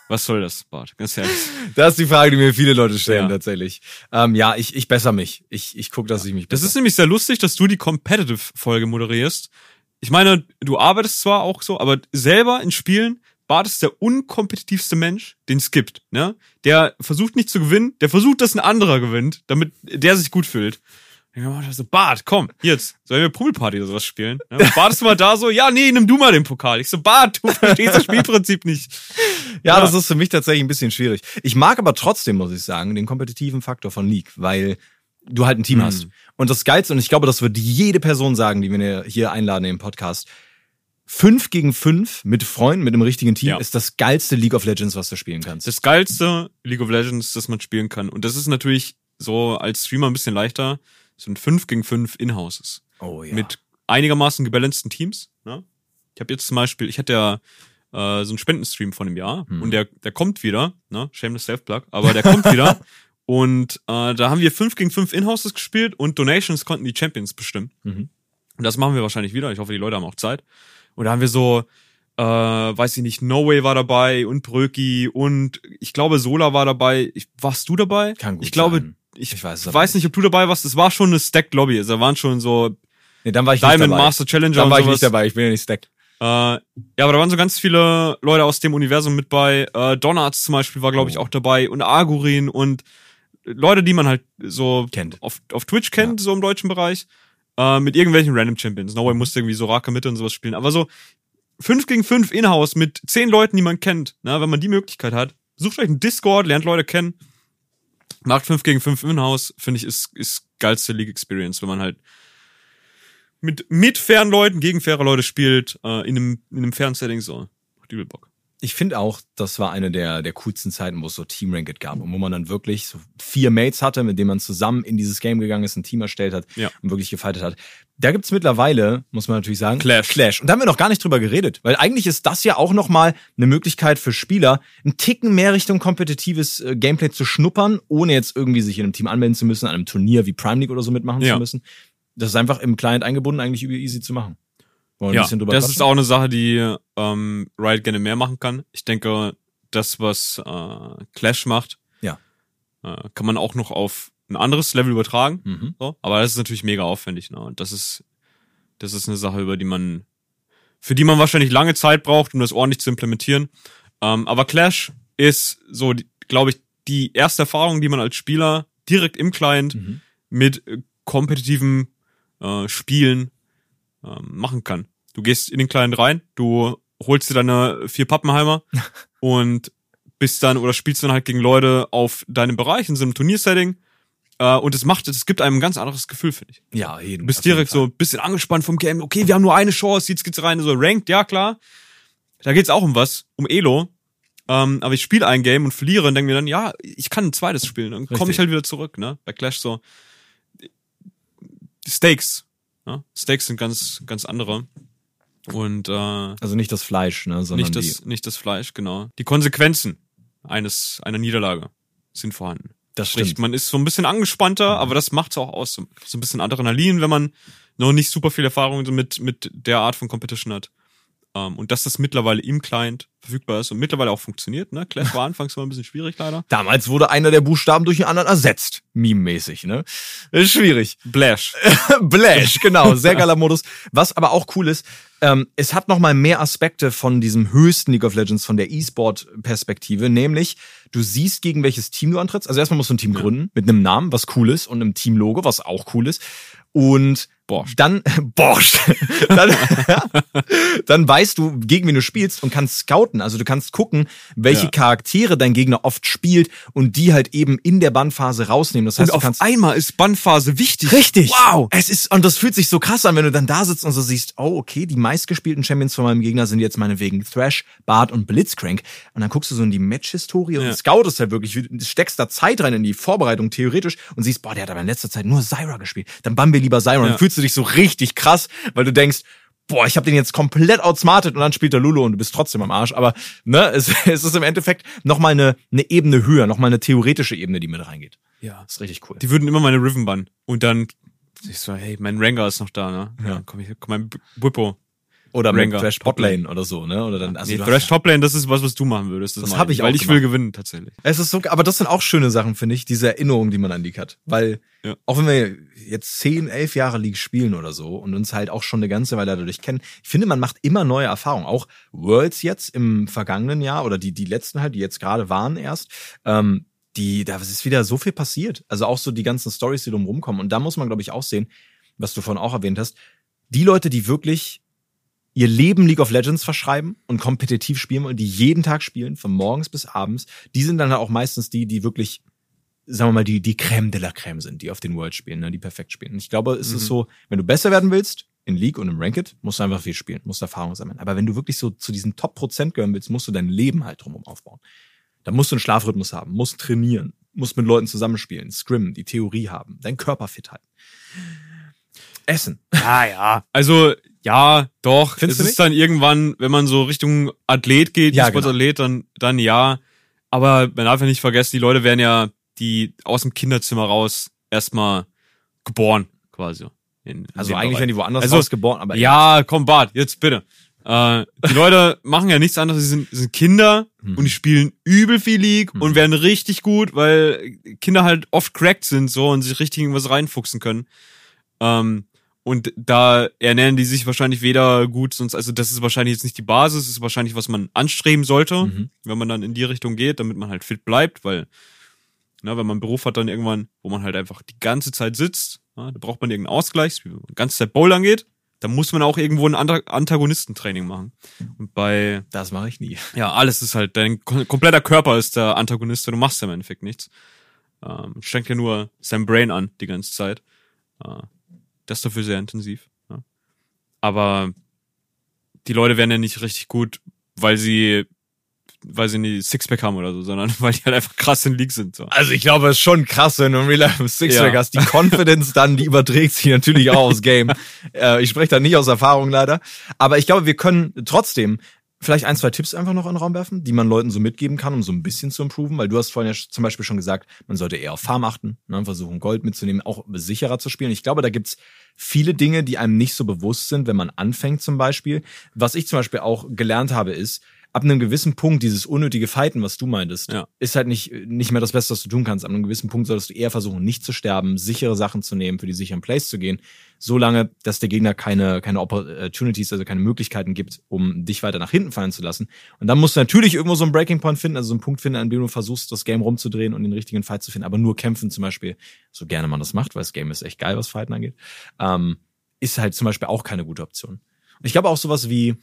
Was soll das, Bart? Ganz ehrlich. Das ist die Frage, die mir viele Leute stellen, ja. tatsächlich. Ähm, ja, ich, ich besser mich. Ich, ich guck, dass ich mich besser. Das ist nämlich sehr lustig, dass du die Competitive-Folge moderierst. Ich meine, du arbeitest zwar auch so, aber selber in Spielen, Bart ist der unkompetitivste Mensch, den es gibt. Ne? Der versucht nicht zu gewinnen, der versucht, dass ein anderer gewinnt, damit der sich gut fühlt. So, Bart, komm, jetzt, sollen wir Poolparty oder sowas spielen? Ja, Bart ist mal da so, ja, nee, nimm du mal den Pokal. Ich so, Bart, du verstehst das Spielprinzip nicht. Ja, ja, das ist für mich tatsächlich ein bisschen schwierig. Ich mag aber trotzdem, muss ich sagen, den kompetitiven Faktor von League, weil du halt ein Team mhm. hast. Und das Geilste, und ich glaube, das wird jede Person sagen, die wir hier einladen im Podcast, fünf gegen fünf mit Freunden, mit dem richtigen Team, ja. ist das geilste League of Legends, was du spielen kannst. Das geilste League of Legends, das man spielen kann. Und das ist natürlich so als Streamer ein bisschen leichter, sind fünf gegen fünf In-Houses. Oh ja. Mit einigermaßen gebalanceden Teams. Ne? Ich habe jetzt zum Beispiel, ich hatte ja äh, so einen Spendenstream von einem Jahr hm. und der, der kommt wieder, ne? Shameless Self-Plug, aber der kommt wieder. Und äh, da haben wir fünf gegen fünf In-Houses gespielt und Donations konnten die Champions bestimmen. Mhm. Und das machen wir wahrscheinlich wieder. Ich hoffe, die Leute haben auch Zeit. Und da haben wir so, äh, weiß ich nicht, No Way war dabei und Bröki und ich glaube Sola war dabei. Ich, warst du dabei? Kann gut Ich glaube, sein ich, ich weiß, weiß nicht, ob du dabei warst. Es war schon eine Stacked Lobby. Also da waren schon so nee, dann war ich Diamond nicht dabei. Master Challenger dann war ich nicht dabei. Ich bin ja nicht stacked. Äh, ja, aber da waren so ganz viele Leute aus dem Universum mit bei. Äh, Donards zum Beispiel war, glaube ich, oh. auch dabei und Argurin und Leute, die man halt so kennt. Auf, auf Twitch kennt, ja. so im deutschen Bereich. Äh, mit irgendwelchen Random Champions. No Way musste irgendwie so Rake Mitte und sowas spielen. Aber so fünf gegen fünf In-House mit zehn Leuten, die man kennt, ne, wenn man die Möglichkeit hat. Sucht euch einen Discord, lernt Leute kennen Macht 5 gegen 5 im Haus, finde ich, ist, ist geilste League Experience, wenn man halt mit, mit fairen Leuten gegen faire Leute spielt, äh, in einem, in einem fairen Setting so. Macht übel Bock ich finde auch, das war eine der, der coolsten Zeiten, wo es so Team Ranked gab und wo man dann wirklich so vier Mates hatte, mit denen man zusammen in dieses Game gegangen ist, ein Team erstellt hat ja. und wirklich gefightet hat. Da gibt's mittlerweile, muss man natürlich sagen, Clash. Clash. Und da haben wir noch gar nicht drüber geredet, weil eigentlich ist das ja auch nochmal eine Möglichkeit für Spieler, einen Ticken mehr Richtung kompetitives äh, Gameplay zu schnuppern, ohne jetzt irgendwie sich in einem Team anmelden zu müssen, an einem Turnier wie Prime League oder so mitmachen ja. zu müssen. Das ist einfach im Client eingebunden eigentlich easy zu machen ja, das quatschen? ist auch eine Sache, die ähm, Riot gerne mehr machen kann. Ich denke, das, was äh, Clash macht, ja. äh, kann man auch noch auf ein anderes Level übertragen. Mhm. So. Aber das ist natürlich mega aufwendig. Ne? Und das ist, das ist eine Sache, über die man, für die man wahrscheinlich lange Zeit braucht, um das ordentlich zu implementieren. Ähm, aber Clash ist so, glaube ich, die erste Erfahrung, die man als Spieler direkt im Client mhm. mit äh, kompetitiven äh, Spielen ähm, machen kann. Du gehst in den Kleinen rein, du holst dir deine vier Pappenheimer und bist dann oder spielst dann halt gegen Leute auf deinem Bereich in so einem Turniersetting. Äh, und es macht, es gibt einem ein ganz anderes Gefühl, finde ich. Ja, jeden, Du bist direkt so ein bisschen angespannt vom Game. Okay, wir haben nur eine Chance, jetzt geht's rein, so ranked, ja klar. Da geht's auch um was, um Elo. Ähm, aber ich spiele ein Game und verliere und denke mir dann, ja, ich kann ein zweites spielen. Dann komme ich halt wieder zurück, ne? Bei Clash so. Die Stakes. Ne? Stakes sind ganz, ganz andere. Und äh, also nicht das Fleisch, ne, sondern nicht das, nicht das Fleisch, genau. Die Konsequenzen eines einer Niederlage sind vorhanden. Das stimmt. Sprich, man ist so ein bisschen angespannter, aber das macht's auch aus. So ein bisschen Adrenalin, wenn man noch nicht super viel Erfahrung mit mit der Art von Competition hat. Ähm, und dass das mittlerweile im Client verfügbar ist und mittlerweile auch funktioniert. Ne? Clash war anfangs mal ein bisschen schwierig leider. Damals wurde einer der Buchstaben durch den anderen ersetzt, meme-mäßig. Ne? Schwierig. Blash. Blash, genau. Sehr geiler Modus. Was aber auch cool ist, ähm, es hat noch mal mehr Aspekte von diesem höchsten League of Legends, von der E-Sport-Perspektive, nämlich du siehst, gegen welches Team du antrittst. Also erstmal musst du ein Team gründen mit einem Namen, was cool ist, und einem Teamlogo, was auch cool ist. Und Borscht. Dann, Borscht. dann, dann weißt du, gegen wen du spielst und kannst scouten. Also du kannst gucken, welche ja. Charaktere dein Gegner oft spielt und die halt eben in der Bannphase rausnehmen. Das heißt, und auf kannst einmal ist Bannphase wichtig. Richtig. Wow. Es ist, und das fühlt sich so krass an, wenn du dann da sitzt und so siehst, oh, okay, die meistgespielten Champions von meinem Gegner sind jetzt meinetwegen Thrash, Bart und Blitzcrank. Und dann guckst du so in die Match-Historie ja. und scoutest halt wirklich, steckst da Zeit rein in die Vorbereitung theoretisch und siehst, boah, der hat aber in letzter Zeit nur Syra gespielt. Dann wir lieber Syra. Ja. Dann fühlst du dich so richtig krass, weil du denkst, boah, ich habe den jetzt komplett outsmartet und dann spielt der Lulu und du bist trotzdem am Arsch. Aber ne, es, es ist im Endeffekt nochmal eine, eine Ebene höher, nochmal eine theoretische Ebene, die mit reingeht. Ja. Das ist richtig cool. Die würden immer meine Riven bannen. Und dann, ich so, hey, mein Ranger ist noch da, ne? Ja. Dann komm ich, komm mein Bippo. Oder Ranger. mit Thrash Toplane oder so, ne? Oder dann, also nee, Thrash Toplane, das ist was, was du machen würdest. Das, das habe ich auch Weil ich will gewinnen, tatsächlich. Es ist so, aber das sind auch schöne Sachen, finde ich, diese Erinnerungen, die man an League hat. Weil, ja. auch wenn wir jetzt zehn, elf Jahre League spielen oder so und uns halt auch schon eine ganze Weile dadurch kennen, ich finde, man macht immer neue Erfahrungen. Auch Worlds jetzt im vergangenen Jahr oder die, die letzten halt, die jetzt gerade waren erst, ähm, die, da ist wieder so viel passiert. Also auch so die ganzen Stories, die drum rumkommen. Und da muss man, glaube ich, auch sehen, was du vorhin auch erwähnt hast, die Leute, die wirklich ihr Leben League of Legends verschreiben und kompetitiv spielen wollen, die jeden Tag spielen, von morgens bis abends, die sind dann auch meistens die, die wirklich, sagen wir mal, die, die Crème de la Crème sind, die auf den World spielen, ne, die perfekt spielen. Und ich glaube, es mhm. ist so, wenn du besser werden willst, in League und im Ranked, musst du einfach viel spielen, musst Erfahrung sammeln. Aber wenn du wirklich so zu diesem Top-Prozent gehören willst, musst du dein Leben halt drumherum aufbauen. Da musst du einen Schlafrhythmus haben, musst trainieren, musst mit Leuten zusammenspielen, scrimmen, die Theorie haben, deinen Körper fit halten. Essen. Ja, ja. Also ja, doch. Findest es ist dann irgendwann, wenn man so Richtung Athlet geht, ja, Sportathlet, genau. dann, dann ja. Aber man darf ja nicht vergessen, die Leute werden ja die aus dem Kinderzimmer raus erstmal geboren, quasi. In, in also eigentlich Bereich. werden die woanders also, raus geboren, aber ja, komm, Bart, jetzt bitte. Äh, die Leute machen ja nichts anderes, sie sind, sind Kinder hm. und die spielen übel viel League hm. und werden richtig gut, weil Kinder halt oft cracked sind so und sich richtig in was reinfuchsen können. Ähm, und da ernähren die sich wahrscheinlich weder gut, sonst, also das ist wahrscheinlich jetzt nicht die Basis, das ist wahrscheinlich, was man anstreben sollte, mhm. wenn man dann in die Richtung geht, damit man halt fit bleibt, weil, na, wenn man einen Beruf hat dann irgendwann, wo man halt einfach die ganze Zeit sitzt, na, da braucht man irgendeinen Ausgleich, wie man die ganze Zeit Bowlern geht, da muss man auch irgendwo ein Antagonistentraining machen. Und bei. Das mache ich nie. Ja, alles ist halt, dein kompletter Körper ist der Antagonist, du machst ja im Endeffekt nichts. Ähm, strengt ja nur sein Brain an die ganze Zeit. Äh, das ist dafür sehr intensiv. Ja. Aber die Leute werden ja nicht richtig gut, weil sie weil sie nie Sixpack haben oder so, sondern weil die halt einfach krass in League sind. So. Also ich glaube, es ist schon krass, wenn du im Real Life Sixpack ja. hast. Die Confidence dann, die überträgt sich natürlich auch aus Game. Äh, ich spreche da nicht aus Erfahrung leider. Aber ich glaube, wir können trotzdem vielleicht ein, zwei Tipps einfach noch in den Raum werfen, die man Leuten so mitgeben kann, um so ein bisschen zu improven, weil du hast vorhin ja zum Beispiel schon gesagt, man sollte eher auf Farm achten, ne, versuchen Gold mitzunehmen, auch sicherer zu spielen. Ich glaube, da gibt's viele Dinge, die einem nicht so bewusst sind, wenn man anfängt zum Beispiel. Was ich zum Beispiel auch gelernt habe, ist, ab einem gewissen Punkt dieses unnötige Fighten, was du meintest, ja. ist halt nicht, nicht mehr das Beste, was du tun kannst. Ab einem gewissen Punkt solltest du eher versuchen, nicht zu sterben, sichere Sachen zu nehmen, für die sicheren Plays zu gehen, so lange, dass der Gegner keine, keine Opportunities, also keine Möglichkeiten gibt, um dich weiter nach hinten fallen zu lassen. Und dann musst du natürlich irgendwo so einen Breaking Point finden, also so einen Punkt finden, an dem du versuchst, das Game rumzudrehen und den richtigen Fight zu finden, aber nur kämpfen zum Beispiel, so gerne man das macht, weil das Game ist echt geil, was Fighten angeht, ähm, ist halt zum Beispiel auch keine gute Option. Und ich glaube auch sowas wie,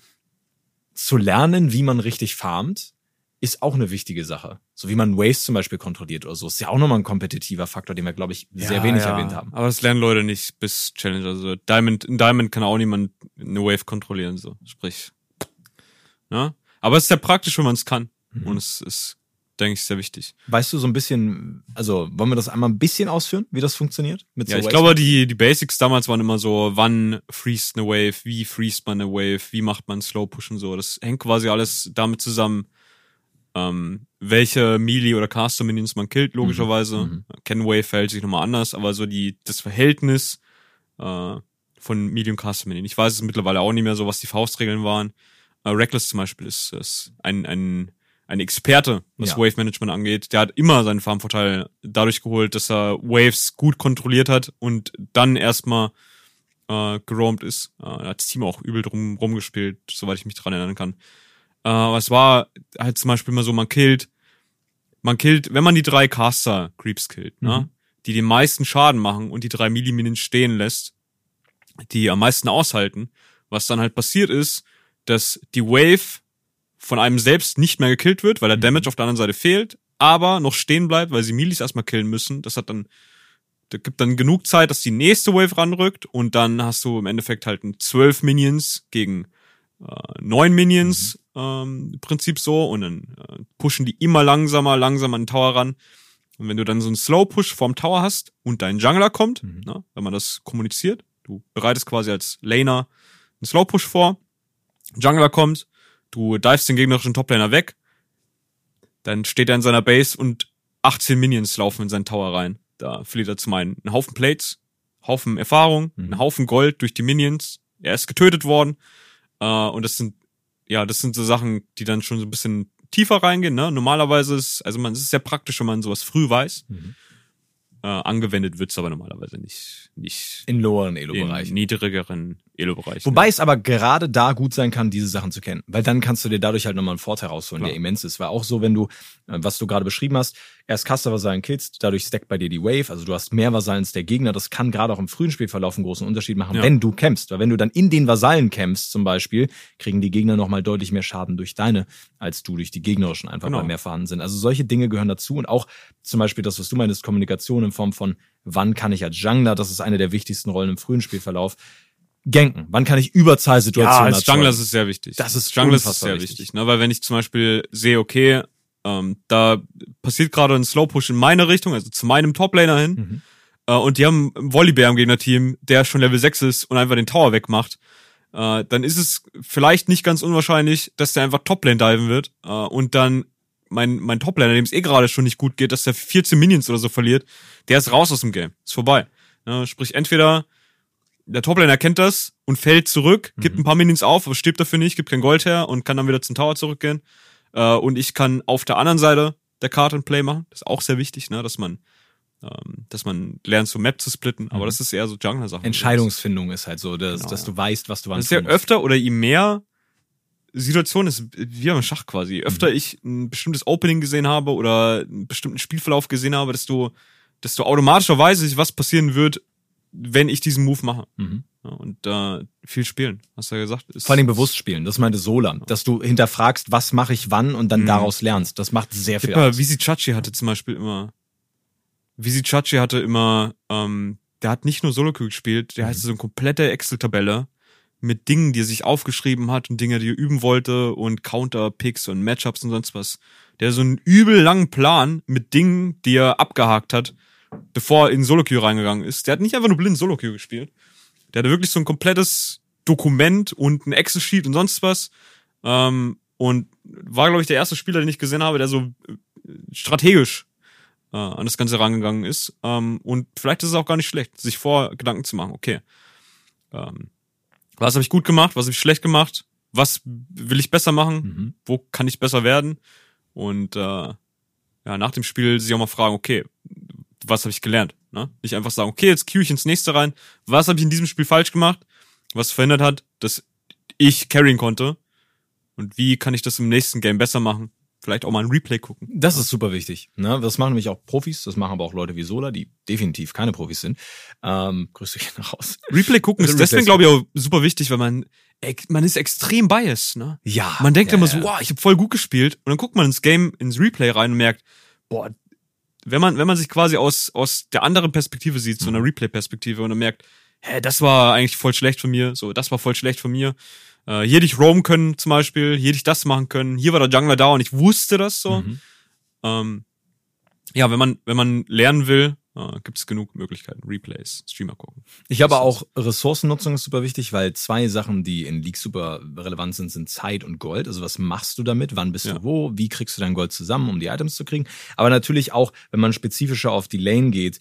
zu lernen, wie man richtig farmt, ist auch eine wichtige Sache. So wie man Waste zum Beispiel kontrolliert oder so. Ist ja auch nochmal ein kompetitiver Faktor, den wir, glaube ich, sehr ja, wenig ja. erwähnt haben. Aber das lernen Leute nicht bis Challenge. Also Diamond, in Diamond kann auch niemand eine Wave kontrollieren, so. Sprich. Ja? Aber es ist ja praktisch, wenn man es kann. Mhm. Und es ist, denke ich, sehr wichtig. Weißt du so ein bisschen, also wollen wir das einmal ein bisschen ausführen, wie das funktioniert? Mit ja, so ich glaube, die, die Basics damals waren immer so, wann freest eine Wave, wie freest man eine Wave, wie macht man Slow Push und so. Das hängt quasi alles damit zusammen, ähm, welche Melee oder Caster Minions man killt, logischerweise. Mhm. Ken Wave verhält sich nochmal anders, aber so die, das Verhältnis äh, von Medium Caster Minion. Ich weiß es mittlerweile auch nicht mehr so, was die Faustregeln waren. Äh, Reckless zum Beispiel ist, ist ein, ein, ein Experte, was ja. Wave Management angeht. Der hat immer seinen Farmvorteil dadurch geholt, dass er Waves gut kontrolliert hat und dann erstmal äh, geroamt ist. Äh, da hat das Team auch übel drum rumgespielt, soweit ich mich dran erinnern kann. Äh, aber es war halt zum Beispiel immer so, man killt, man killt, wenn man die drei Caster Creeps killt, ne, mhm. ne, die den meisten Schaden machen und die drei Milliminien stehen lässt, die am meisten aushalten, was dann halt passiert ist, dass die Wave von einem selbst nicht mehr gekillt wird, weil der mhm. Damage auf der anderen Seite fehlt, aber noch stehen bleibt, weil sie Milis erstmal killen müssen. Das hat dann, da gibt dann genug Zeit, dass die nächste Wave ranrückt und dann hast du im Endeffekt halt ein zwölf Minions gegen äh, neun Minions mhm. ähm, Prinzip so und dann äh, pushen die immer langsamer, langsamer an den Tower ran. Und wenn du dann so einen Slow Push vorm Tower hast und dein Jungler kommt, mhm. ne, wenn man das kommuniziert, du bereitest quasi als Laner einen Slow Push vor, Jungler kommt, du divest den gegnerischen Toplaner weg, dann steht er in seiner Base und 18 Minions laufen in seinen Tower rein. Da verliert er zum einen einen Haufen Plates, Haufen Erfahrung, mhm. einen Haufen Gold durch die Minions. Er ist getötet worden. Äh, und das sind, ja, das sind so Sachen, die dann schon so ein bisschen tiefer reingehen. Ne? Normalerweise ist, also man, es ist sehr praktisch, wenn man sowas früh weiß. Mhm. Äh, angewendet wird's aber normalerweise nicht, nicht in loweren Elo-Bereichen. In niedrigeren Elo-Bereichen. Wobei es aber gerade da gut sein kann, diese Sachen zu kennen. Weil dann kannst du dir dadurch halt nochmal einen Vorteil rausholen, Klar. der immens ist. Weil auch so, wenn du, äh, was du gerade beschrieben hast, erst Caster-Vasallen killst, dadurch stackt bei dir die Wave, also du hast mehr Vasallen als der Gegner. Das kann gerade auch im frühen Spielverlauf einen großen Unterschied machen, ja. wenn du kämpfst. Weil wenn du dann in den Vasallen kämpfst zum Beispiel, kriegen die Gegner nochmal deutlich mehr Schaden durch deine, als du durch die gegnerischen einfach genau. mehr vorhanden sind. Also solche Dinge gehören dazu und auch zum Beispiel das, was du meinst, Kommunikation in Form von wann kann ich als Jungler, das ist eine der wichtigsten Rollen im frühen Spielverlauf, ganken? Wann kann ich Überzahlsituationen Ja, als Jungler ist es sehr wichtig. Das ist Jungler ist sehr wichtig. wichtig, ne? Weil wenn ich zum Beispiel sehe, okay, ähm, da passiert gerade ein Slow Push in meine Richtung, also zu meinem Toplaner hin, mhm. äh, und die haben einen Volleybär im Gegnerteam, der schon Level 6 ist und einfach den Tower wegmacht, äh, dann ist es vielleicht nicht ganz unwahrscheinlich, dass der einfach Toplane diven wird äh, und dann mein, mein Toplaner, dem es eh gerade schon nicht gut geht, dass der 14 Minions oder so verliert, der ist raus aus dem Game. Ist vorbei. Ja, sprich, entweder der Toplaner kennt das und fällt zurück, gibt mhm. ein paar Minions auf, aber stirbt dafür nicht, gibt kein Gold her und kann dann wieder zum Tower zurückgehen. Äh, und ich kann auf der anderen Seite der Karte ein Play machen. Das ist auch sehr wichtig, ne, dass man ähm, dass man lernt, so Map zu splitten, aber mhm. das ist eher so Jungler-Sachen. Entscheidungsfindung ist halt so, dass, genau, dass du weißt, was du wann Das ist ja öfter oder je mehr Situation ist wie beim Schach quasi. Öfter mhm. ich ein bestimmtes Opening gesehen habe oder einen bestimmten Spielverlauf gesehen habe, desto, desto automatischerweise was passieren wird, wenn ich diesen Move mache. Mhm. Ja, und äh, viel spielen, hast du ja gesagt. Vor allem bewusst spielen, das meinte Solan. Dass du hinterfragst, was mache ich wann und dann mhm. daraus lernst. Das macht sehr viel aus. Visi Chachi hatte zum Beispiel immer, Visi Chachi hatte immer, ähm, der hat nicht nur Solo-Queue gespielt, der mhm. hatte so eine komplette Excel-Tabelle mit Dingen, die er sich aufgeschrieben hat und Dinge, die er üben wollte und Counter-Picks und Matchups und sonst was. Der hat so einen übel langen Plan mit Dingen, die er abgehakt hat, bevor er in Solo-Queue reingegangen ist. Der hat nicht einfach nur blind Solo-Queue gespielt. Der hatte wirklich so ein komplettes Dokument und ein Excel-Sheet und sonst was. Ähm, und war, glaube ich, der erste Spieler, den ich gesehen habe, der so äh, strategisch äh, an das Ganze rangegangen ist. Ähm, und vielleicht ist es auch gar nicht schlecht, sich vor Gedanken zu machen, okay, ähm, was habe ich gut gemacht, was habe ich schlecht gemacht, was will ich besser machen, mhm. wo kann ich besser werden und äh, ja, nach dem Spiel sich auch mal fragen, okay, was habe ich gelernt? Ne? Nicht einfach sagen, okay, jetzt cue ich ins nächste rein, was habe ich in diesem Spiel falsch gemacht, was verhindert hat, dass ich carryen konnte und wie kann ich das im nächsten Game besser machen vielleicht auch mal ein Replay gucken. Das ist super wichtig. Ne? Das machen nämlich auch Profis, das machen aber auch Leute wie Sola, die definitiv keine Profis sind. Ähm, grüße dich nach Hause. Replay gucken ist deswegen, glaube ich, auch super wichtig, weil man man ist extrem biased, ne? Ja. Man denkt ja, immer so, wow, ich habe voll gut gespielt und dann guckt man ins Game, ins Replay rein und merkt, boah, wenn man wenn man sich quasi aus aus der anderen Perspektive sieht, so einer mhm. Replay-Perspektive und dann merkt, hä, das war eigentlich voll schlecht von mir, so, das war voll schlecht von mir, Äh, hier hätte ich roam können zum Beispiel, hier hätte ich das machen können, hier war der Jungler da und ich wusste das so. Mhm. Ähm, ja, wenn man, wenn man lernen will, äh, gibt es genug Möglichkeiten. Replays, Streamer gucken. Ich glaube auch, Ressourcennutzung ist super wichtig, weil zwei Sachen, die in League super relevant sind, sind Zeit und Gold. Also was machst du damit? Wann bist ja. du wo? Wie kriegst du dein Gold zusammen, um die Items zu kriegen? Aber natürlich auch, wenn man spezifischer auf die Lane geht,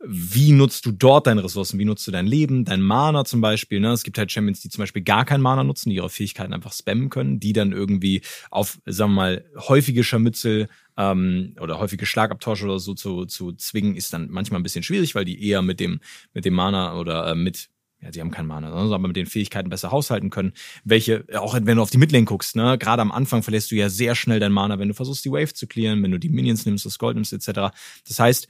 wie nutzt du dort deine Ressourcen? Wie nutzt du dein Leben, dein Mana zum Beispiel? Ne? Es gibt halt Champions, die zum Beispiel gar kein Mana nutzen, die ihre Fähigkeiten einfach spammen können, die dann irgendwie auf, sagen wir mal, häufige Scharmützel ähm, oder häufige Schlagabtausche oder so zu, zu zwingen, ist dann manchmal ein bisschen schwierig, weil die eher mit dem, mit dem Mana oder äh, mit ja, sie haben kein Mana, aber mit den Fähigkeiten besser haushalten können. Welche, auch wenn du auf die Midlane guckst, ne, gerade am Anfang verlässt du ja sehr schnell dein Mana, wenn du versuchst, die Wave zu clearen, wenn du die Minions nimmst, das Gold nimmst, etc. Das heißt,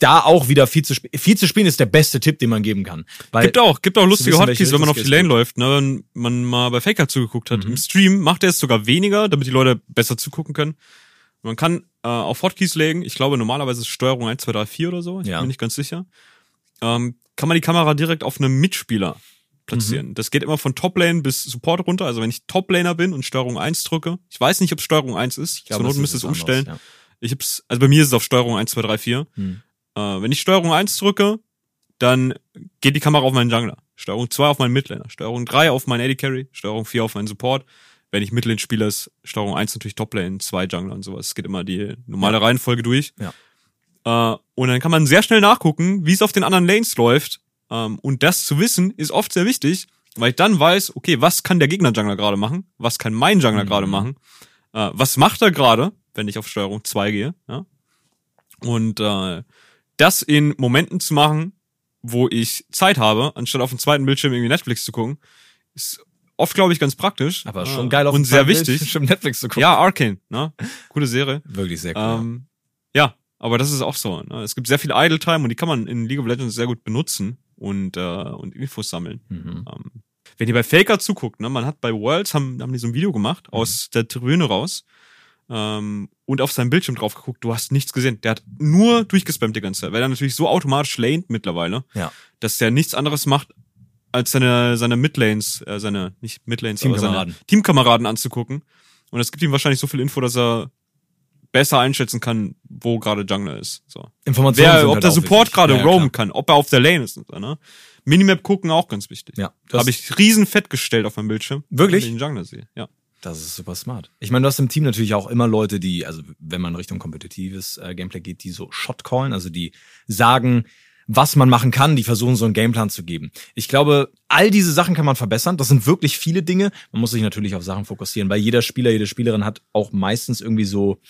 da auch wieder viel zu spielen. Viel zu spielen ist der beste Tipp, den man geben kann. Weil gibt auch, gibt auch lustige wissen, Hotkeys, wenn man auf die Lane läuft, ne, wenn man mal bei Faker zugeguckt hat. Mhm. Im Stream macht er es sogar weniger, damit die Leute besser zugucken können. Man kann äh, auf Hotkeys legen, ich glaube normalerweise ist Steuerung 1, 2, 3, 4 oder so, ich ja. bin nicht ganz sicher. Ähm, kann man die Kamera direkt auf einem Mitspieler platzieren. Mhm. Das geht immer von Toplane bis Support runter. Also wenn ich Toplaner bin und Steuerung 1 drücke, ich weiß nicht, ob Steuerung 1 ist, ich glaube, zur Not müsste es umstellen. Ja. Ich hab's, also bei mir ist es auf Steuerung 1, 2, 3, 4. Mhm. Äh, wenn ich Steuerung 1 drücke, dann geht die Kamera auf meinen Jungler. Steuerung 2 auf meinen Midlaner. Steuerung 3 auf meinen Eddie Carry. Steuerung 4 auf meinen Support. Wenn ich Midlane spiele, ist Steuerung 1 natürlich Toplane, 2 Jungler und sowas. Es geht immer die normale. Reihenfolge durch. Ja. Äh, und dann kann man sehr schnell nachgucken, wie es auf den anderen Lanes läuft. Ähm, und das zu wissen, ist oft sehr wichtig, weil ich dann weiß, okay, was kann der Gegner-Jungler gerade machen? Was kann mein Jungler mhm. gerade machen? Äh, was macht er gerade, wenn ich auf Steuerung 2 gehe? Ja? Und äh, das in Momenten zu machen, wo ich Zeit habe, anstatt auf dem zweiten Bildschirm irgendwie Netflix zu gucken, ist oft, glaube ich, ganz praktisch. Aber schon geil auf Und sehr wichtig. Bildschirm Netflix zu gucken. Ja, Arcane, ne? Gute Serie. Wirklich sehr cool. Ähm, ja, aber das ist auch so. Ne? Es gibt sehr viel Idle Time und die kann man in League of Legends sehr gut benutzen und, äh, und Infos sammeln. Mhm. Ähm, wenn ihr bei Faker zuguckt, ne, man hat bei Worlds, haben, haben die so ein Video gemacht mhm. aus der Tribüne raus ähm, und auf seinem Bildschirm drauf geguckt, du hast nichts gesehen. Der hat nur durchgespammt die ganze Zeit, weil er natürlich so automatisch laned mittlerweile, ja. dass der nichts anderes macht, als seine, seine Midlanes, äh, seine, nicht Midlanes, aber seine Teamkameraden anzugucken. Und es gibt ihm wahrscheinlich so viel Info, dass er besser einschätzen kann, wo gerade Jungler ist. So. Informationen Wer, ob halt der Support gerade ja, roamen kann, ob er auf der Lane ist. Ne? Minimap gucken auch ganz wichtig. Ja. Habe ich riesen fett gestellt auf meinem Bildschirm. Wirklich? Wenn ich den Jungler sehe. Ja. Das ist super smart. Ich meine, du hast im Team natürlich auch immer Leute, die, also wenn man Richtung kompetitives äh, Gameplay geht, die so Shot callen, also die sagen, was man machen kann, die versuchen so einen Gameplan zu geben. Ich glaube, all diese Sachen kann man verbessern. Das sind wirklich viele Dinge. Man muss sich natürlich auf Sachen fokussieren, weil jeder Spieler, jede Spielerin hat auch meistens irgendwie so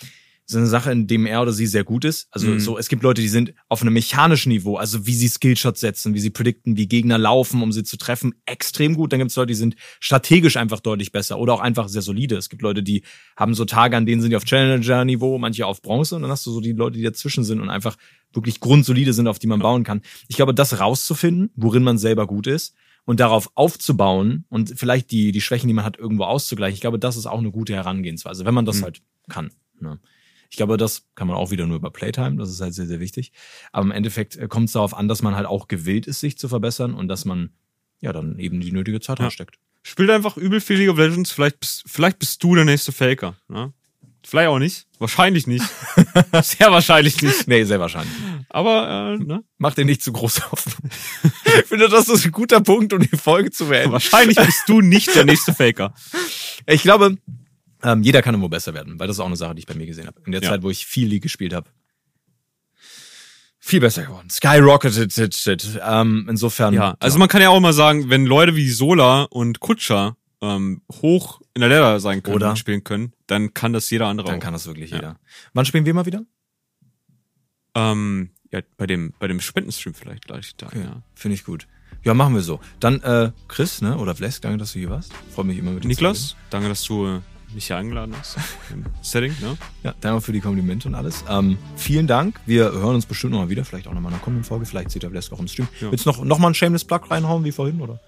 so eine Sache, in dem er oder sie sehr gut ist. Also mhm. so, es gibt Leute, die sind auf einem mechanischen Niveau, also wie sie Skillshots setzen, wie sie predikten, wie Gegner laufen, um sie zu treffen, extrem gut. Dann gibt es Leute, die sind strategisch einfach deutlich besser oder auch einfach sehr solide. Es gibt Leute, die haben so Tage, an denen sind die auf Challenger-Niveau, manche auf Bronze und dann hast du so die Leute, die dazwischen sind und einfach wirklich grundsolide sind, auf die man bauen kann. Ich glaube, das rauszufinden, worin man selber gut ist, und darauf aufzubauen und vielleicht die, die Schwächen, die man hat, irgendwo auszugleichen. Ich glaube, das ist auch eine gute Herangehensweise, wenn man das mhm. halt kann. Ne? Ich glaube, das kann man auch wieder nur über Playtime, das ist halt sehr, sehr wichtig. Aber im Endeffekt äh, kommt es darauf an, dass man halt auch gewillt ist, sich zu verbessern und dass man ja dann eben die nötige Zeit ja. reinsteckt. Spielt einfach übel viel League of Legends, vielleicht bist, vielleicht bist du der nächste Faker. Ne? Vielleicht auch nicht. Wahrscheinlich nicht. sehr wahrscheinlich nicht. Nee, sehr wahrscheinlich. Aber, äh, ne? Mach dir nicht zu groß auf. ich finde, das ist ein guter Punkt, um die Folge zu beenden. Wahrscheinlich bist du nicht der nächste Faker. Ich glaube, ähm, jeder kann irgendwo besser werden, weil das ist auch eine Sache, die ich bei mir gesehen habe. In der ja. Zeit, wo ich viel League gespielt habe. Viel besser geworden. Skyrocketed. Ähm, insofern. Ja, also man kann ja auch mal sagen, wenn Leute wie Sola und Kutscher ähm, hoch in der Lehrer sein können Oder? und spielen können, dann kann das jeder andere dann auch. Dann kann das wirklich ja. jeder. Wann spielen wir mal wieder? Ähm, ja, bei dem, bei dem Spendenstream vielleicht gleich da, okay. ja. Finde ich gut. Ja, machen wir so. Dann, äh, Chris, ne, oder Vlesk, danke, dass du hier warst. Freue mich immer mit dir Niklas, danke, dass du äh, mich hier eingeladen hast im Setting. Ne? Ja, danke für die Komplimente und alles. Ähm, vielen Dank. Wir hören uns bestimmt nochmal wieder, vielleicht auch nochmal in einer kommenden Folge. Vielleicht sieht der Blesk auch im Stream. Ja. Willst du noch, noch mal ein Shameless Plug reinhauen wie vorhin, oder?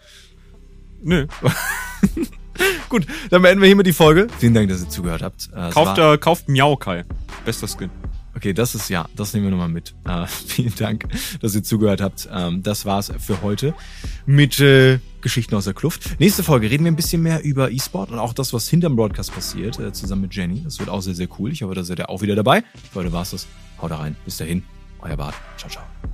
Nö. Gut, dann beenden wir hiermit die Folge. Vielen Dank, dass ihr zugehört habt. Äh, kauft, äh, kauft Miaukai. Bester Skin. Okay, das ist ja, das nehmen wir nochmal mit. Äh, vielen Dank, dass ihr zugehört habt. Ähm, das war's für heute mit äh, Geschichten aus der Kluft. Nächste Folge reden wir ein bisschen mehr über E-Sport und auch das, was hinterm Broadcast passiert, äh, zusammen mit Jenny. Das wird auch sehr, sehr cool. Ich hoffe, da seid ihr auch wieder dabei. Für heute war's das. Haut rein. Bis dahin. Euer Bart. Ciao, ciao.